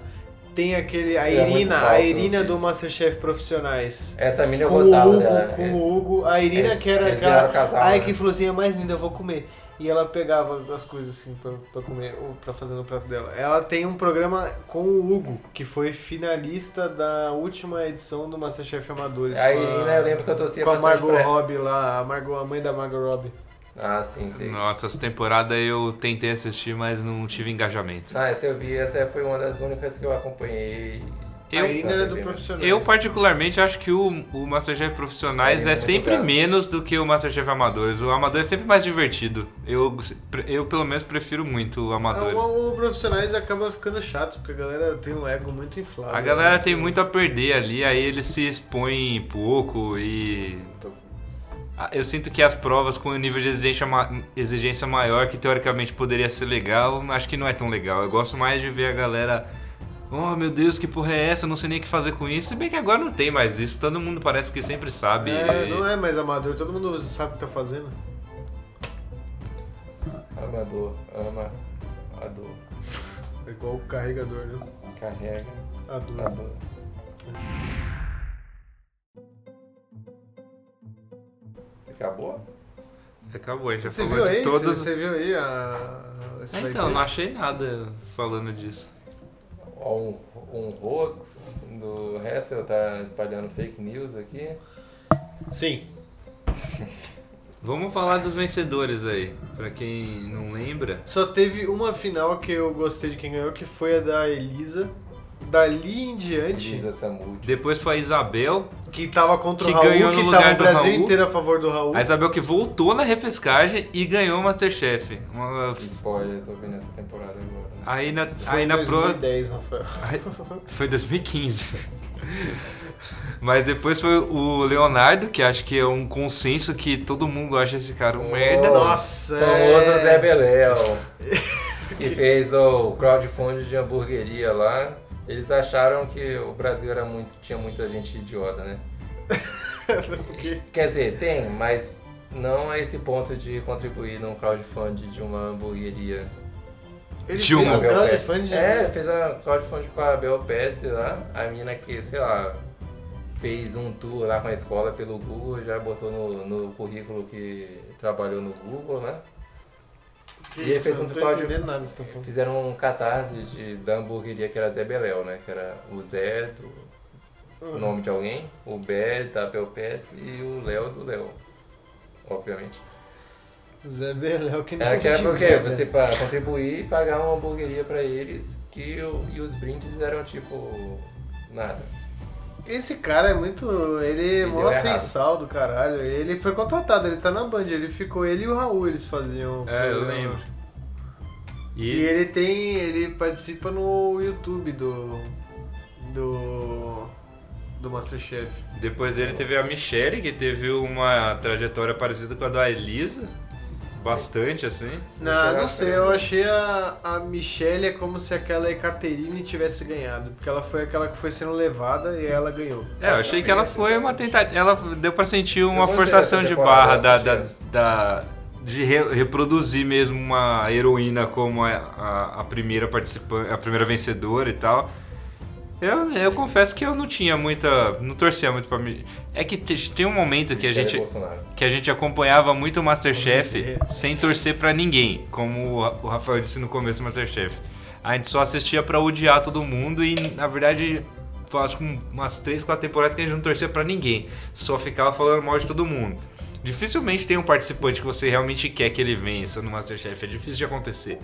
Tem aquele. A É Irina, falso a Irina do. Masterchef Profissionais. Essa mina eu com gostava Hugo, dela. com é. o Hugo. A Irina Eles- que era aquela. casal, Ai, né? que é mais linda, eu vou comer. E ela pegava as coisas assim pra, pra comer, ou pra fazer no prato dela. Ela tem um programa com o Hugo, que foi finalista da última edição do Masterchef Amadores. A com Irina, eu lembro que eu torcia Com a Margot. Robbie lá, a, Margot, a mãe da Margot Robbie. Ah, sim, sim. Nossa, essa temporada eu tentei assistir, mas não tive engajamento. Ah, essa eu vi, essa foi uma das únicas que eu acompanhei. Eu- a Irina era do profissional. Eu, particularmente, acho que o, o Masterchef Profissionais É, é, sempre menos do que o Masterchef Amadores. O Amador é sempre mais divertido. Eu, eu pelo menos, prefiro muito o Amadores. O, o Profissionais acaba ficando chato, porque a galera tem um ego muito inflado. A galera né? tem muito a perder ali, aí eles se expõem pouco e. Ah, Eu sinto que as provas com o nível de exigência, ma- exigência maior, que teoricamente poderia ser legal, acho que não é tão legal. Eu gosto mais de ver a galera. Oh meu Deus, que porra é essa? Não sei nem o que fazer com isso. Se bem que agora não tem mais isso, todo mundo parece que sempre sabe. É, não é mais amador, todo mundo sabe o que tá fazendo. Amador, ama, ador, É igual o carregador, né? carrega, Ador. ador. Acabou? Acabou, a gente já Você falou viu de aí? todas. Você, você viu aí a. esse É, então, não achei nada falando disso. Ó, Um, um hoax do Hessel tá espalhando fake news aqui. Sim. Vamos falar dos vencedores aí. Pra quem não lembra. Só teve uma final que eu gostei de quem ganhou, que foi a da Elisa. Dali em diante, Lisa Samud. Depois foi a Isabel. que tava contra Que o Raul, ganhou no que lugar tava o do Brasil Raul. inteiro a favor do Raul. A Isabel que voltou na repescagem e ganhou o Masterchef. Uma- Spoiler, tô vendo essa temporada agora. Aí na, Foi aí em na pro. 2010, Rafael. Aí- Foi 2015. Mas depois foi o Leonardo, que acho que é um consenso que todo mundo acha esse cara um Oh. merda. Nossa, Famoso é... Zé Beléu. que fez o crowdfunding de hamburgueria lá. Eles acharam que o Brasil era muito, tinha muita gente idiota, né? Quer dizer, tem, mas não a esse ponto de contribuir num crowdfunding de uma hamburgueria. Ele fez um crowdfunding. É, fez um crowdfunding com a Bel Pesce lá, a mina que, sei lá, fez um tour lá com a escola pelo Google, já botou no, no currículo que trabalhou no Google, né? Que E isso, fez um não tô entendendo nada tá falando. Fizeram um catarse de, da hamburgueria que era Zé Beléu, né? Que era o Zé do o nome de alguém, o Bé da Belpes e o Léo do Léo, obviamente. Zé Beléu que não Era que era te porque merda. você para contribuir e pagar uma hamburgueria pra eles que o- e os brindes eram tipo nada. Esse cara é muito. Ele é Ele mó sem errado. sal do caralho. Ele foi contratado, ele tá na Band. Ele ficou, ele e o Raul, eles faziam. É, eu programa. lembro. E E ele tem. Ele participa no YouTube do. Do. Do Masterchef. depois dele teve a Michelle, que teve uma trajetória parecida com a da Elisa. Bastante, assim. Não, não sei, eu ele. achei a, a Michelle é como se aquela Ekaterine tivesse ganhado. Porque ela foi aquela que foi sendo levada e ela ganhou. É, eu achei que ela foi uma tentativa. Ela deu pra sentir uma forçação de barra da, da, da- de re- reproduzir mesmo uma heroína como a, a, a primeira participante, a primeira vencedora e tal. Eu, eu confesso que eu não tinha muita. não torcia muito pra mim. É que te- tem um momento que a gente Bolsonaro. que a gente acompanhava muito o Masterchef sem torcer pra ninguém, como o Ra- o Rafael disse no começo do Masterchef. A gente só assistia pra odiar todo mundo e, na verdade, acho que umas 3, 4 temporadas que a gente não torcia pra ninguém, só ficava falando mal de todo mundo. Dificilmente tem um participante que você realmente quer que ele vença no Masterchef, é difícil de acontecer.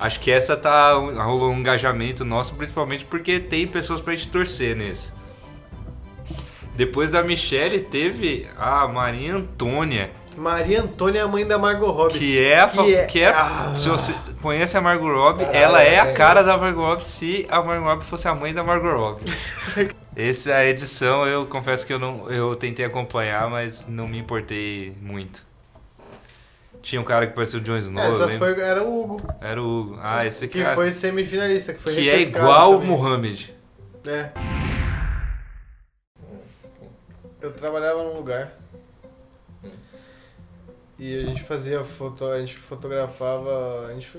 Acho que essa tá rolou um engajamento nosso, principalmente porque tem pessoas pra gente torcer nesse. Depois da Michelle teve a Maria Antônia, Maria Antônia é a mãe da Margot Robbie. que é a Que é- que é, Ah. se você conhece a Margot Robbie, Caralho, ela é a cara da Margot Robbie se a Margot Robbie fosse a mãe da Margot Robbie. Essa é edição eu confesso que eu não eu tentei acompanhar, mas não me importei muito. Tinha um cara que parecia o Jon Snow, Essa foi, era o Hugo, Era o Hugo. Ah, esse que cara foi semifinalista, que foi que é igual o. Mohamed. É. Eu trabalhava num lugar. E a gente fazia foto, a gente fotografava, a gente,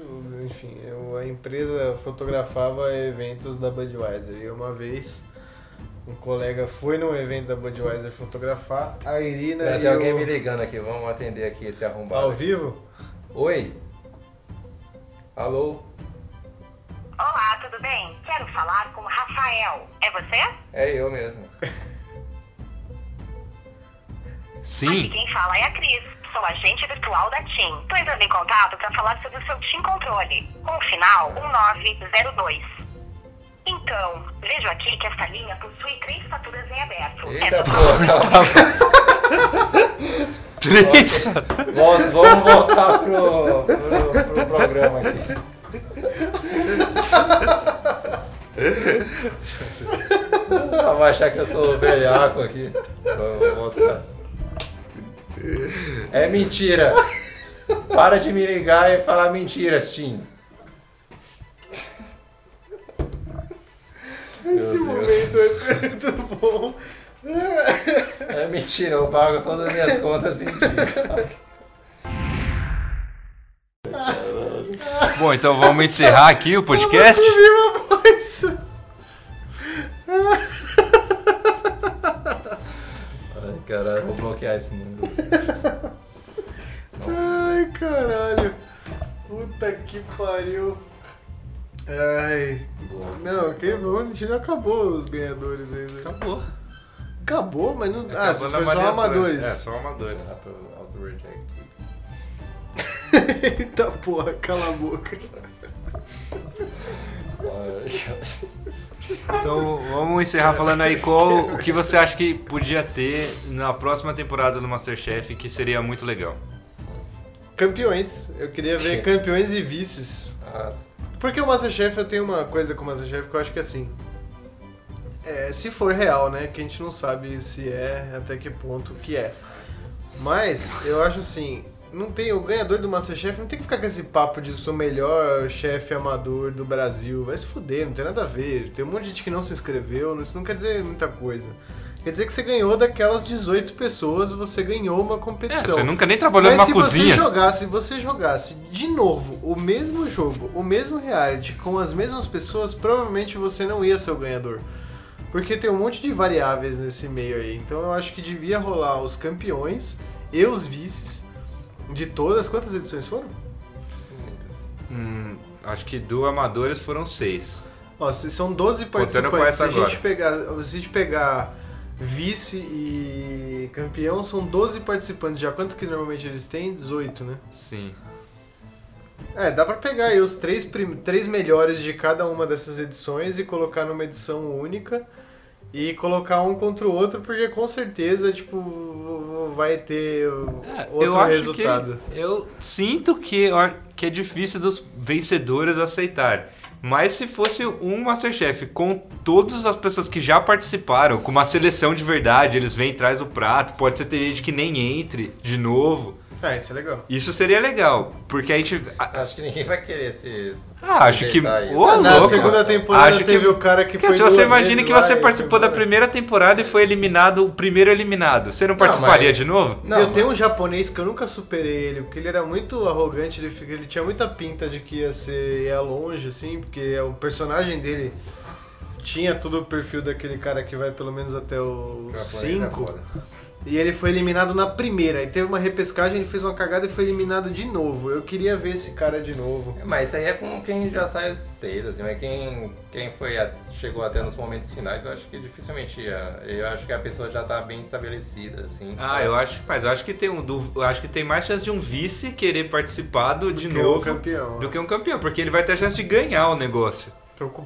enfim, eu- a empresa fotografava eventos da Budweiser. E uma vez um colega foi num evento da Budweiser fotografar, a Irina Tem e alguém o- me ligando aqui, vamos atender aqui esse arrombado. ao aqui. vivo. Oi? Alô? Olá, tudo bem? Quero falar com o Rafael. É você? É eu mesmo. Aqui Sim. quem fala é a Cris. Sou agente virtual da TIM. Tô entrando em contato para falar sobre o seu TIM Controle, com o final 1902. Então, vejo aqui que essa linha possui três faturas em aberto. Eita Essa porra! Três. Volta, vamos voltar pro, pro, pro programa aqui. Só vai achar que eu sou velhaco aqui. Vamos voltar. É mentira. Para de me ligar e falar mentiras, Tim. Esse Meu momento Deus. ser muito bom. É mentira, eu pago todas as minhas contas em dia. Bom, então vamos encerrar aqui o podcast. Viva a voz! Ai, caralho, vou bloquear esse número. Ai, caralho. Puta que pariu. Ai. Não, que bom, a gente não acabou os ganhadores ainda. Acabou. Acabou, mas não. ah, vocês foi só amadores. É, só amadores. Auto reject tweets. Eita porra, cala a boca. Então vamos encerrar falando aí qual o que você acha que podia ter na próxima temporada do Masterchef que seria muito legal. Campeões. Eu queria ver campeões e vices. Ah, Porque o Masterchef, eu tenho uma coisa com o Masterchef que eu acho que é assim. É, se for real, né? Que a gente não sabe se é, até que ponto que é. Mas, eu acho assim. Não tem, o ganhador do Masterchef não tem que ficar com esse papo de sou o melhor chefe amador do Brasil. Vai se fuder, não tem nada a ver. Tem um monte de gente que não se inscreveu, isso não quer dizer muita coisa. Quer dizer que você ganhou daquelas 18 pessoas, você ganhou uma É, competição. você nunca nem trabalhou Mas numa se cozinha. você jogasse, se você jogasse de novo o mesmo jogo, o mesmo reality, com as mesmas pessoas, provavelmente você não ia ser o ganhador. Porque tem um monte de variáveis nesse meio aí. Então eu acho que devia rolar os campeões e os vices de todas. Quantas edições foram? Hum, acho que do Amadores foram seis. Ó, se são 12 Contando com participantes. Se a gente pegar, se a gente pegar vice e campeão, são 12 participantes. Já quanto que normalmente eles têm? 18, né? Sim. É, dá pra pegar aí os três, três melhores de cada uma dessas edições e colocar numa edição única e colocar um contra o outro, porque com certeza, tipo, vai ter É, outro resultado. eu sinto que, que é difícil dos vencedores aceitar. Mas se fosse um Masterchef com todas as pessoas que já participaram, com uma seleção de verdade, eles vêm traz o prato, pode ser ter gente que nem entre de novo. Ah, isso é legal. Isso seria legal, porque a gente Acho que ninguém vai querer esses. ah, acho que. Ô, Ah, na louco. segunda temporada Acho que- teve o cara que Porque foi se você imagina que você participou da primeira temporada e foi eliminado o primeiro eliminado, você não participaria mas- de novo? Não, eu mas- tenho um japonês que eu nunca superei ele, porque ele era muito arrogante, ele, ele tinha muita pinta de que ia ser ia longe, assim, porque o personagem dele tinha todo o perfil daquele cara que vai pelo menos até o Japonês é 5. E ele foi eliminado na primeira. Aí teve uma repescagem, ele fez uma cagada e foi eliminado de novo. Eu queria ver esse cara de novo. Mas isso aí é com quem já sai cedo, assim, mas quem, quem foi a- chegou até nos momentos finais, eu acho que dificilmente ia. Eu acho que a pessoa já tá bem estabelecida, assim. Ah, eu acho, mas eu acho que tem um, do- eu acho que tem mais chance de um vice querer participar do, de é novo campeão. do que um campeão, porque ele vai ter a chance de ganhar o negócio.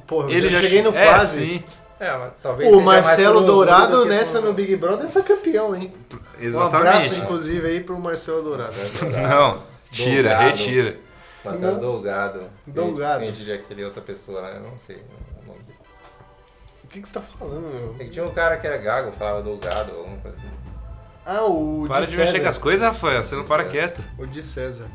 Porra, Ele eu já já cheguei no é, quase. sim, É, mas talvez O Marcelo Dourado nessa no Big Brother foi campeão, hein? Um abraço, exatamente. inclusive, aí pro Marcelo Dourado. Não, tira, Dourado. retira. Marcelo Não. Dolgado. Dolgado. Quem diria aquele outra pessoa lá, eu não sei. o nome dele. O que, que você tá falando, meu? É que tinha um cara que era gago, falava Dolgado ou alguma coisa assim. Ah, o Para de, de mexer com as coisas, Rafael, você não De para quieto. O de César.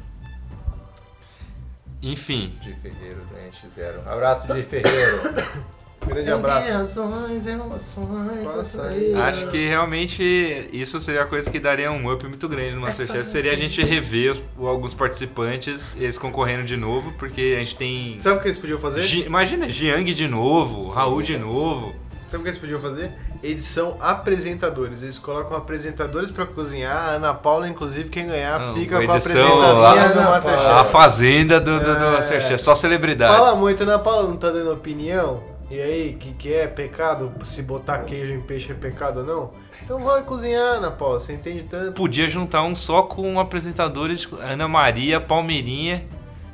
Enfim, De Ferreiro, né? X0. Abraço de Ferreiro. Grande abraço. Razões, emoções, Passa aí. acho que realmente isso seria a coisa que daria um up muito grande no Masterchef. Seria a gente rever os- alguns participantes, eles concorrendo de novo, porque a gente tem. Sabe o que eles podiam fazer? Gi- Imagina, Jiang de novo, Raul de novo. Sabe o que eles podiam fazer? Edição apresentadores. Eles colocam apresentadores pra cozinhar. A Ana Paula, inclusive, quem ganhar, Não, fica com a apresentação lá- do Masterchef. A fazenda do, do, do É. Masterchef, só celebridades. Fala muito, Ana Paula não tá dando opinião? E aí, o que, que é pecado? Se botar queijo em peixe é pecado ou não? Então vai cozinhar, Ana Paula, você entende tanto. Podia juntar um só com apresentadores, Ana Maria, Palmeirinha,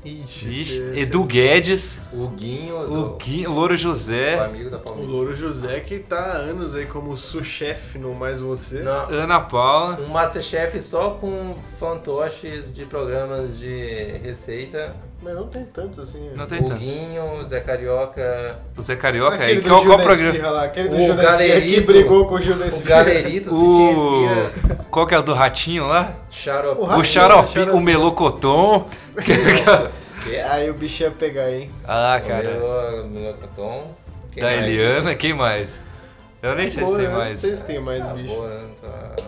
Ixi, Ixi, esse- Edu Guedes, O Guinho o do Gui, Louro o José, amigo da O Palmeiras. Louro José que tá há anos aí como sous-chefe no Mais Você. Não, Ana Paula. um Masterchef só com fantoches de programas de receita. Mas não tem tanto assim. Não tem o tanto. Guinho, Zé Carioca, O Zé Carioca, Aquele aí do qual, Gil qual programa? Lá, aquele do O Gil Esfirra que Galerito. brigou com o Gil da o. Galerito, se tinha esfirra, O... Qual que é o do ratinho lá? Xarope. O O Ratinho, xarope, xarope. o melocoton. Aí o bicho ia pegar, hein? ah, O cara. Melo- Melocoton. Quem Da mais? Eliana, quem mais? Eu nem sei se tem eu não mais. sei se tem mais Tá bicho. boa, né? Tá- Eu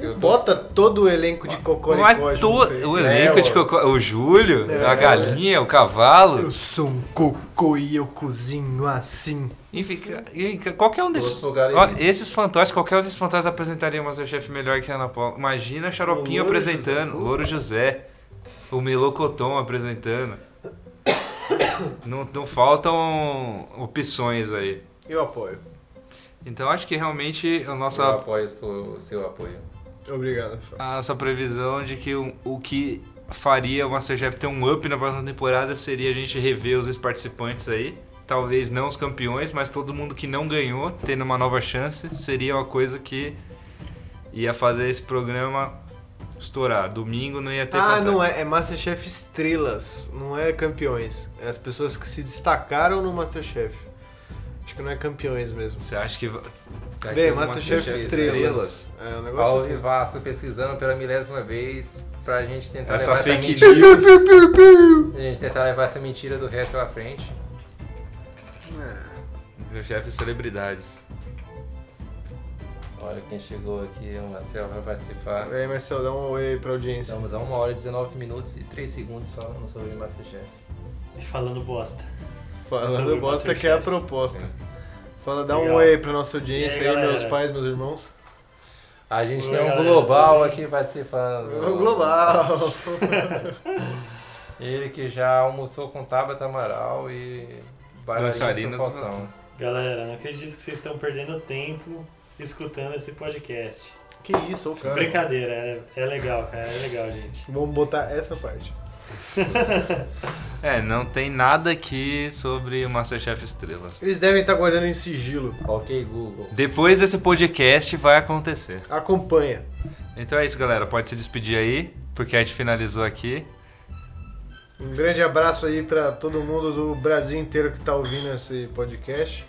tô- Bota todo o elenco de Cocoricó Mas to... o É, elenco de ó. cocô. O Júlio, É. a galinha, o cavalo. Eu sou um cocô e eu cozinho assim. Enfim, qualquer um desses. Esses fantoches, qualquer um desses fantoches apresentaria o Masterchef melhor que a Ana Paula. Imagina a Xaropinho O apresentando, José. Louro José, o Melocoton apresentando. não, não faltam opções aí. Eu apoio. Então acho que realmente a Eu nossa, apoio o seu, o seu apoio. Obrigado, Fábio. a nossa previsão de que o, o que faria o Masterchef ter um up na próxima temporada seria a gente rever os ex-participantes aí. Talvez não os campeões, mas todo mundo que não ganhou, tendo uma nova chance, seria uma coisa que ia fazer esse programa estourar. Domingo não ia ter Ah, fantasma. não é. É Masterchef Estrelas, não é campeões. É as pessoas que se destacaram no Masterchef. Acho que não é campeões mesmo. Você acha que um Masterchef Masterchef Estrelas. É um negócio Ao assim. vivaço pesquisando pela milésima vez pra gente tentar Essa levar fake essa mentira. news. A gente tentar levar essa mentira do resto pra frente. Masterchef celebridades. Olha quem chegou aqui, o Marcel vai participar. E aí, Marcelo, dá um oi aí pra audiência. Estamos a 1 hora e 19 minutos e 3 segundos falando sobre o Masterchef. E falando bosta. Falando Sobre bosta que é a proposta. Fala, dá um oi pra nossa audiência E aí, aí, meus pais, meus irmãos. A gente Oi, tem um galera, global aqui participando. O Global. Ele que já almoçou com Tabata Amaral e Dançarinas do Faustão. Galera, não acredito que vocês estão perdendo tempo escutando esse podcast. Que isso, ô cara. Brincadeira, é, é legal, cara, é legal, gente. Vamos botar essa parte. É, não tem nada aqui sobre o Masterchef Estrelas. Eles devem estar guardando em sigilo. Ok, Google. Depois desse podcast vai acontecer. Acompanha. Então é isso, galera. Pode se despedir aí, porque a gente finalizou aqui. Um grande abraço aí pra todo mundo do Brasil inteiro que tá ouvindo esse podcast.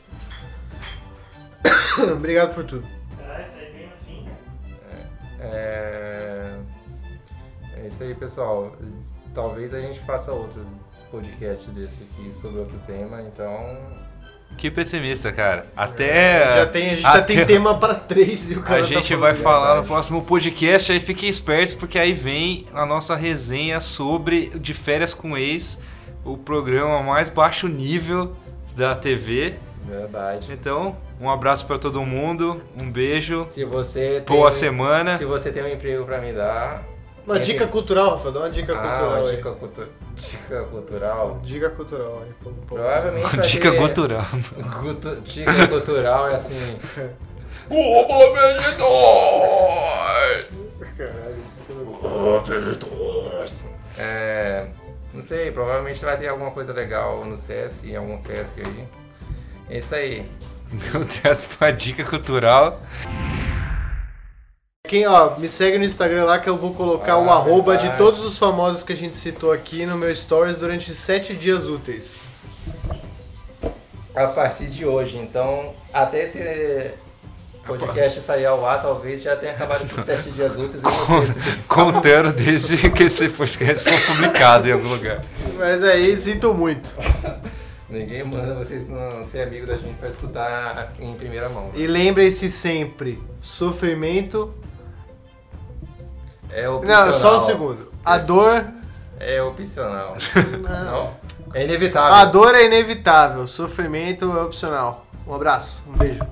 Obrigado por tudo. Caralho, isso aí bem no fim. É... é isso aí, pessoal. Talvez a gente faça outro podcast desse aqui sobre outro tema, então. Que pessimista, cara. Até. Já tem, a gente já até- tem tema pra três e o cara A tá gente falando vai falar no próximo podcast, aí fiquem espertos, porque aí vem a nossa resenha sobre De Férias com Ex, o programa mais baixo nível da TV. Verdade. Então, um abraço pra todo mundo, um beijo, Se você tem, boa semana. Se você tem um emprego pra me dar. Uma quem dica tem- cultural, Rafa, dá uma dica Ah, cultural uma aí. dica, cultu... dica cultural. Dica cultural aí. pô, pô. Provavelmente Dica ter- cultural. Guto- Dica cultural é assim. Oba, medidores! Caralho. Medidores! É. Não sei, provavelmente vai ter alguma coisa legal no Sesc, em algum Sesc aí. É isso aí. Meu Deus, foi a dica cultural. Quem, ó, me segue no Instagram lá que eu vou colocar o Ah, arroba de verdade. todos os famosos que a gente citou aqui no meu stories durante sete dias úteis. A partir de hoje, então, até esse podcast sair ao ar, talvez já tenha acabado esses sete dias úteis vocês. Contando desde que esse podcast for publicado em algum lugar. Mas aí, sinto muito. Ninguém manda vocês não ser amigo da gente pra escutar em primeira mão. E lembrem-se sempre, sofrimento... É opcional. Não, só um segundo. A dor... É opcional. Não. Não? É inevitável. A dor é inevitável, sofrimento é opcional. Um abraço, um beijo.